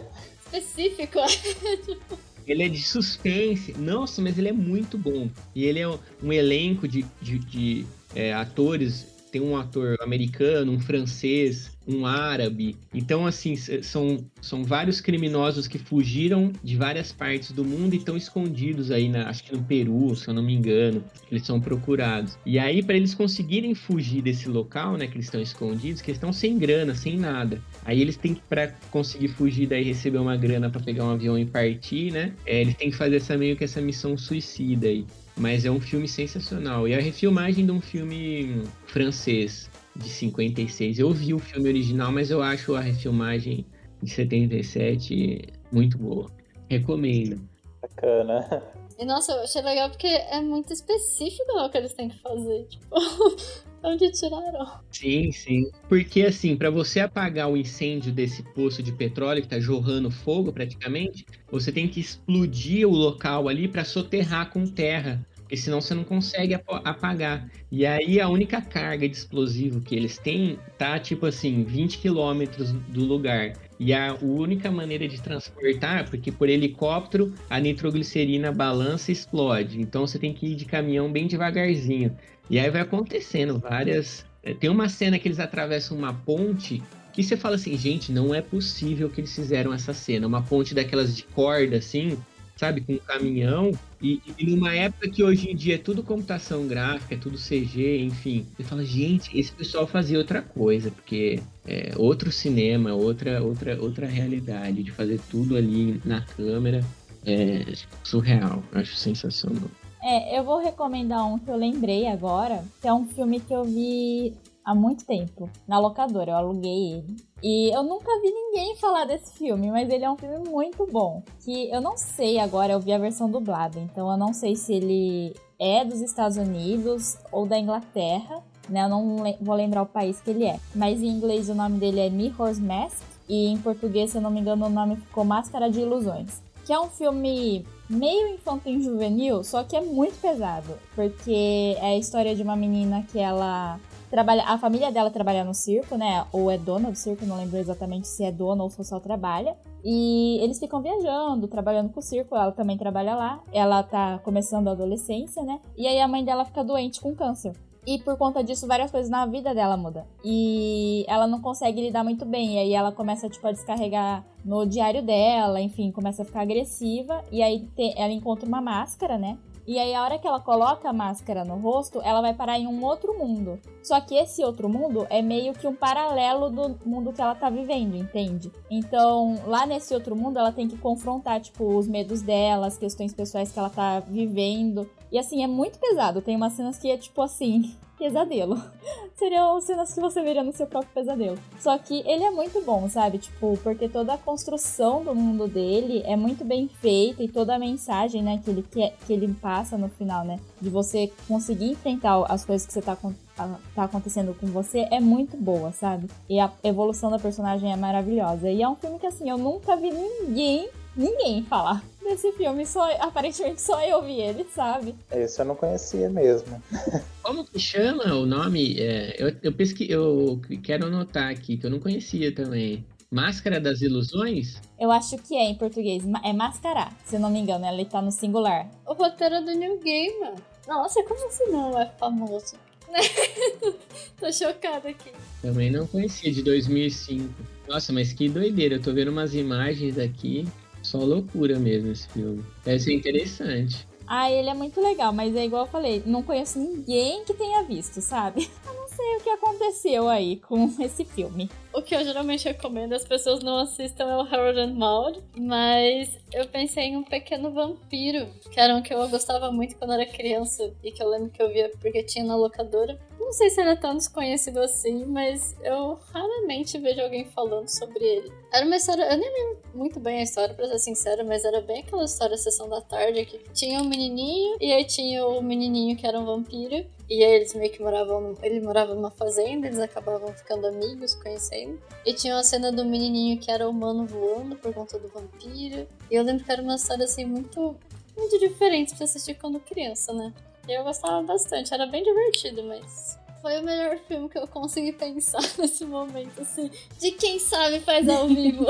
Específico. ele é de suspense. Nossa, mas ele é muito bom. E ele é um, elenco de, de, de é, atores. Tem um ator americano, um francês, um árabe. Então, assim, são, são vários criminosos que fugiram de várias partes do mundo e estão escondidos aí, na, acho que no Peru, se eu não me engano, eles são procurados. E aí, para eles conseguirem fugir desse local, né, que eles estão escondidos, que eles estão sem grana, sem nada. Aí eles têm que, para conseguir fugir daí, receber uma grana para pegar um avião e partir, né? É, eles têm que fazer essa meio que essa missão suicida aí. Mas é um filme sensacional. E a refilmagem de um filme francês de 56. Eu vi o filme original, mas eu acho a refilmagem de 77 muito boa. Recomendo. Bacana. E nossa, eu achei legal porque é muito específico o que eles têm que fazer. Tipo, onde tiraram? Sim, sim. Porque assim, para você apagar o incêndio desse poço de petróleo que tá jorrando fogo praticamente, você tem que explodir o local ali para soterrar com terra porque senão você não consegue apagar. E aí a única carga de explosivo que eles têm tá tipo assim, 20 quilômetros do lugar. E a única maneira de transportar, porque por helicóptero a nitroglicerina balança e explode. Então você tem que ir de caminhão bem devagarzinho. E aí vai acontecendo várias. Eh, tem uma cena que eles atravessam uma ponte que você fala assim, gente, não é possível que eles fizeram essa cena. Uma ponte daquelas de corda, assim, sabe, com um caminhão. E, e, numa época que hoje em dia é tudo computação gráfica, é tudo CG, enfim. Você fala, gente, esse pessoal fazia outra coisa, porque é outro cinema, outra, outra, outra realidade, de fazer tudo ali na câmera. É surreal, acho sensacional. É, eu vou recomendar um que eu lembrei agora, que é um filme que eu vi há muito tempo, na locadora, eu aluguei ele. E eu nunca vi ninguém falar desse filme, mas ele é um filme muito bom. Que eu não sei agora, eu vi a versão dublada, então eu não sei se ele é dos Estados Unidos ou da Inglaterra, né? Eu não le vou lembrar o país que ele é. Mas em inglês o nome dele é Mirror's Mask e em português, se eu não me engano, o nome ficou Máscara de Ilusões. Que é um filme meio infantil juvenil, só que é muito pesado, porque é a história de uma menina que ela trabalha, a família dela trabalha no circo, né? Ou é dona do circo, não lembro exatamente se é dona ou se só trabalha. E eles ficam viajando, trabalhando com o circo, ela também trabalha lá. Ela tá começando a adolescência, né? E aí a mãe dela fica doente com câncer. E por conta disso, várias coisas na vida dela mudam. E ela não consegue lidar muito bem. E aí ela começa, tipo, a descarregar no diário dela, enfim, começa a ficar agressiva. E aí te, ela encontra uma máscara, né? E aí, a hora que ela coloca a máscara no rosto, ela vai parar em um outro mundo. Só que esse outro mundo é meio que um paralelo do mundo que ela tá vivendo, entende? Então, lá nesse outro mundo, ela tem que confrontar, tipo, os medos dela, as questões pessoais que ela tá vivendo. E assim, é muito pesado. Tem umas cenas que é tipo assim pesadelo. Seriam cenas que você veria no seu próprio pesadelo. Só que ele é muito bom, sabe? Tipo, porque toda a construção do mundo dele é muito bem feita e toda a mensagem, né, que ele, que, que ele passa no final, né? De você conseguir enfrentar as coisas que você tá, tá acontecendo com você é muito boa, sabe? E a evolução da personagem é maravilhosa. E é um filme que, assim, eu nunca vi ninguém ninguém falar desse filme. Só, aparentemente só eu vi ele, sabe? Esse eu não conhecia mesmo. Como que chama o nome? É, eu, eu, pesqui, eu quero anotar aqui, que eu não conhecia também. Máscara das Ilusões? Eu acho que é em português. É mascarar, se eu não me engano. Ele tá no singular. O roteiro é do New Game. Nossa, como assim não é famoso? tô chocada aqui. Também não conhecia, de 2005. Nossa, mas que doideira. Eu tô vendo umas imagens aqui. Só loucura mesmo esse filme. Deve ser interessante. Ah, ele é muito legal, mas é igual eu falei, não conheço ninguém que tenha visto, sabe? Sei o que aconteceu aí com esse filme. O que eu geralmente recomendo as pessoas não assistam é o Harold and Maude, mas eu pensei em um pequeno vampiro, que era um que eu gostava muito quando era criança e que eu lembro que eu via porque tinha na locadora. Não sei se é tão desconhecido assim, mas eu raramente vejo alguém falando sobre ele. Era uma história, eu nem lembro muito bem a história, pra ser sincera, mas era bem aquela história Sessão da Tarde, que tinha um menininho e aí tinha o menininho que era um vampiro. E aí eles meio que moravam, ele morava numa fazenda, eles acabavam ficando amigos, conhecendo. E tinha uma cena do menininho que era humano voando por conta do vampiro. E eu lembro que era uma história assim muito, muito diferente pra assistir quando criança, né? E eu gostava bastante, era bem divertido, mas foi o melhor filme que eu consegui pensar nesse momento, assim, de quem sabe faz ao vivo.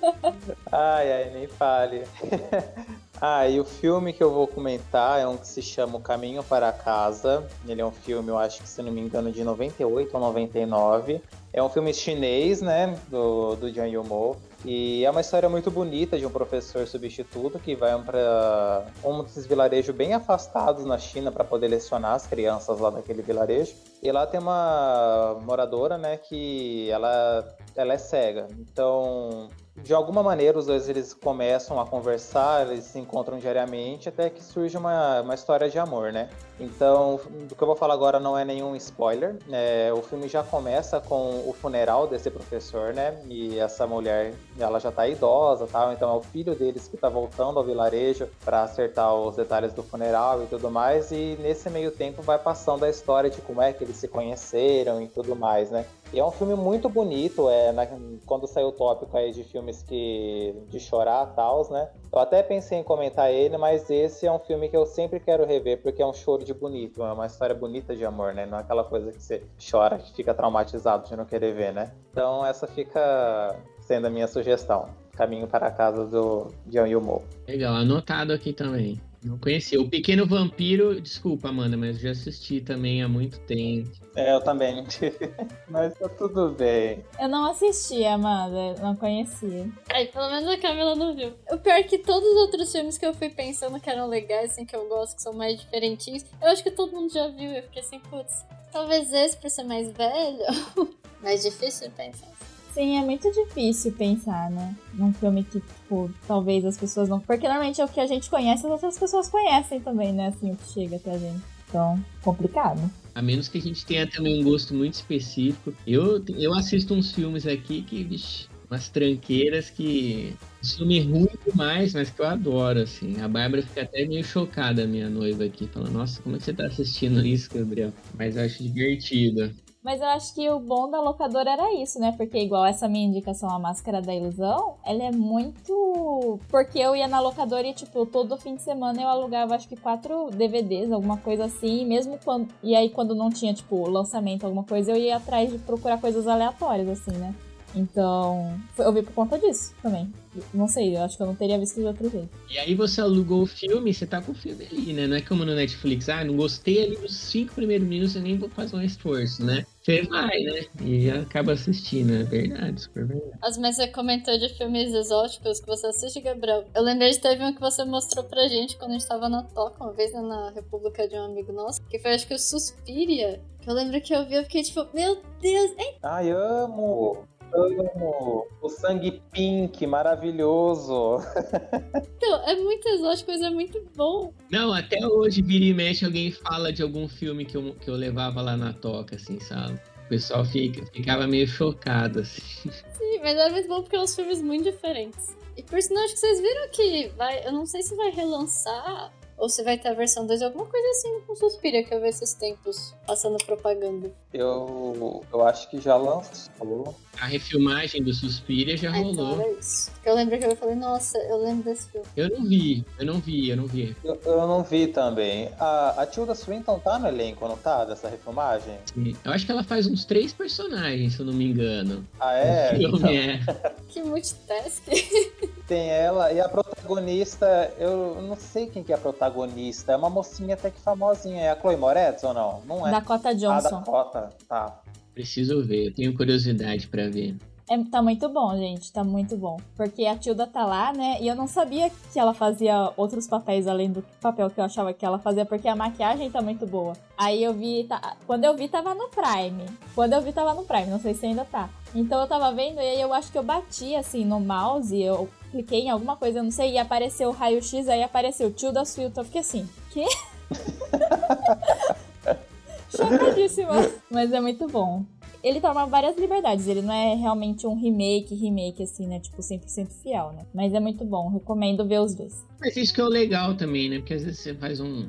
ai, ai, nem fale. Ah, e o filme que eu vou comentar é um que se chama O Caminho para Casa. Ele é um filme, eu acho que, se não me engano, de 98 ou 99. É um filme chinês, né, do, do Jiang Yimou. E é uma história muito bonita de um professor substituto que vai para um desses vilarejos bem afastados na China para poder lecionar as crianças lá daquele vilarejo. E lá tem uma moradora, né, que ela, ela é cega. Então, de alguma maneira os dois eles começam a conversar, eles se encontram diariamente até que surge uma, uma história de amor, né? Então, o que eu vou falar agora não é nenhum spoiler. É, o filme já começa com o funeral desse professor, né? E essa mulher, ela já tá idosa, tal. Então é o filho deles que tá voltando ao vilarejo para acertar os detalhes do funeral e tudo mais. E nesse meio tempo vai passando a história de como é que eles se conheceram e tudo mais, né? E é um filme muito bonito, é, na, quando saiu o tópico aí de filmes que de chorar tal, né? Eu até pensei em comentar ele, mas esse é um filme que eu sempre quero rever porque é um choro de bonito, é uma história bonita de amor, né? Não é aquela coisa que você chora, que fica traumatizado de não querer ver, né? Então essa fica sendo a minha sugestão. Caminho para a casa do John Yumo. Legal, anotado aqui também. Não conhecia. O Pequeno Vampiro, desculpa, Amanda, mas já assisti também há muito tempo. É, eu também. mas tá tudo bem. Eu não assisti, Amanda, não conhecia. Ai, pelo menos a Camila não viu. O pior é que todos os outros filmes que eu fui pensando que eram legais, assim, que eu gosto, que são mais diferentinhos, eu acho que todo mundo já viu. Eu fiquei assim, putz, talvez esse por ser mais velho. mais difícil de pensar. Sim, é muito difícil pensar, né? Num filme que, tipo, talvez as pessoas não. Porque normalmente é o que a gente conhece, as outras pessoas conhecem também, né? Assim, o que chega até a gente. Então, complicado. A menos que a gente tenha também um gosto muito específico. Eu, eu assisto uns filmes aqui que, vixi, umas tranqueiras que. Filme ruim demais, mas que eu adoro, assim. A Bárbara fica até meio chocada, minha noiva aqui. Fala, nossa, como é que você tá assistindo isso, Gabriel? Mas eu acho divertido. Mas eu acho que o bom da locadora era isso, né? Porque igual essa minha indicação, a Máscara da Ilusão, ela é muito... Porque eu ia na locadora e, tipo, todo fim de semana eu alugava, acho que quatro DVDs, alguma coisa assim. Mesmo quando... E aí, quando não tinha, tipo, lançamento, alguma coisa, eu ia atrás de procurar coisas aleatórias, assim, né? Então, eu vi por conta disso também. Não sei, eu acho que eu não teria visto de outro jeito. E aí você alugou o filme, você tá com o filme ali, né? Não é como no Netflix, ah, não gostei ali dos cinco primeiros minutos, eu nem vou fazer um esforço, né? Você vai, né? E acaba assistindo, é verdade, super verdade. As mas você comentou de filmes exóticos que você assiste, Gabriel. Eu lembrei de teve um que você mostrou pra gente quando a gente tava na Toca, uma vez né, na República de um amigo nosso, que foi acho que o Suspiria. Eu lembro que eu vi, eu fiquei tipo, meu Deus, hein? Ai, amo! Amo! O sangue pink, maravilhoso! Então, é muito exótico, mas é muito bom. Não, até hoje, vira e mexe, alguém fala de algum filme que eu, que eu levava lá na toca, assim, sabe? O pessoal fica, ficava meio chocado, assim. Sim, mas era muito bom porque são filmes muito diferentes. E por sinal, acho que vocês viram que vai. Eu não sei se vai relançar ou se vai ter a versão 2, alguma coisa assim com Suspira, que eu vi esses tempos passando propaganda. Eu, eu acho que já lançou. A refilmagem do Suspira já então rolou. era isso. Eu lembro que eu falei, nossa, eu lembro desse filme. Eu não vi, eu não vi, eu não vi. Eu, eu não vi também. A, a Tilda Swinton tá no elenco, não tá? Dessa refilmagem? Eu acho que ela faz uns três personagens, se eu não me engano. Ah, é? O filme Então, é. Que multitask. tem ela e a protagonista, eu não sei quem que é a protagonista. É uma mocinha até que famosinha. É a Chloe Moretz ou não? Não é? Dakota a Johnson. Dakota, tá. Preciso ver, eu tenho curiosidade pra ver. É, tá muito bom, gente. Tá muito bom. Porque a Tilda tá lá, né? E eu não sabia que ela fazia outros papéis além do papel que eu achava que ela fazia, porque a maquiagem tá muito boa. Aí eu vi. Tá, quando eu vi, tava no Prime. Quando eu vi, tava no Prime. Não sei se ainda tá. Então eu tava vendo e aí eu acho que eu bati assim no mouse. Eu cliquei em alguma coisa, eu não sei. E apareceu o raio-x, aí apareceu Tilda Swinton. Eu fiquei assim, quê? Chocadíssima. Mas é muito bom ele toma várias liberdades. Ele não é realmente um remake, remake, assim, né? Tipo, 100% fiel, né? Mas é muito bom. Recomendo ver os dois. Mas isso que é o legal também, né? Porque às vezes você faz um,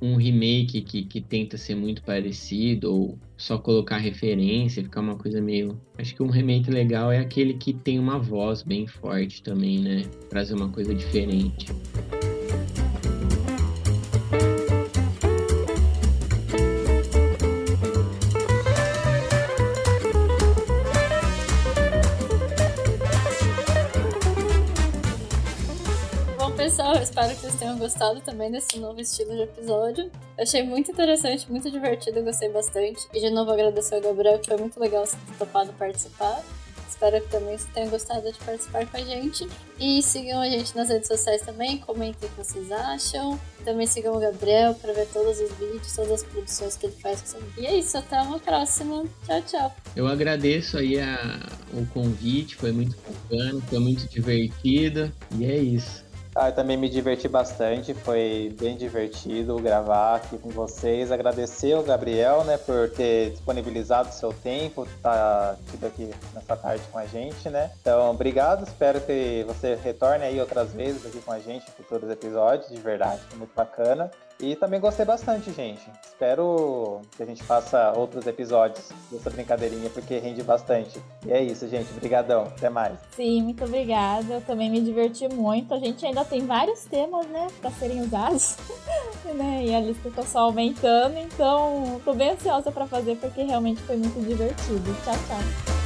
um remake que, que tenta ser muito parecido ou só colocar referência, ficar uma coisa meio. Acho que um remake legal é aquele que tem uma voz bem forte também, né? Trazer uma coisa diferente. Espero que vocês tenham gostado também desse novo estilo de episódio. Eu achei muito interessante, muito divertido, gostei bastante. E de novo agradecer ao Gabriel, que foi muito legal você ter topado participar. Espero que também vocês tenham gostado de participar com a gente. E sigam a gente nas redes sociais também, comentem o que vocês acham. Também sigam o Gabriel para ver todos os vídeos, todas as produções que ele faz. E é isso, até uma próxima. Tchau, tchau. Eu agradeço aí a, o convite, foi muito bacana, foi muito divertido. E é isso. Ah, eu também me diverti bastante, foi bem divertido gravar aqui com vocês. Agradecer ao Gabriel, né, por ter disponibilizado seu tempo, tá aqui nessa tarde com a gente, né. Então, obrigado, espero que você retorne aí outras vezes aqui com a gente em futuros episódios, de verdade, foi muito bacana. E também gostei bastante, gente. Espero que a gente faça outros episódios dessa brincadeirinha, porque rende bastante. E é isso, gente. Obrigadão. Até mais. Sim, muito obrigada. Eu também me diverti muito. A gente ainda tem vários temas, né, para serem usados. né? E a lista tá só aumentando, então tô bem ansiosa para fazer porque realmente foi muito divertido. Tchau, tchau.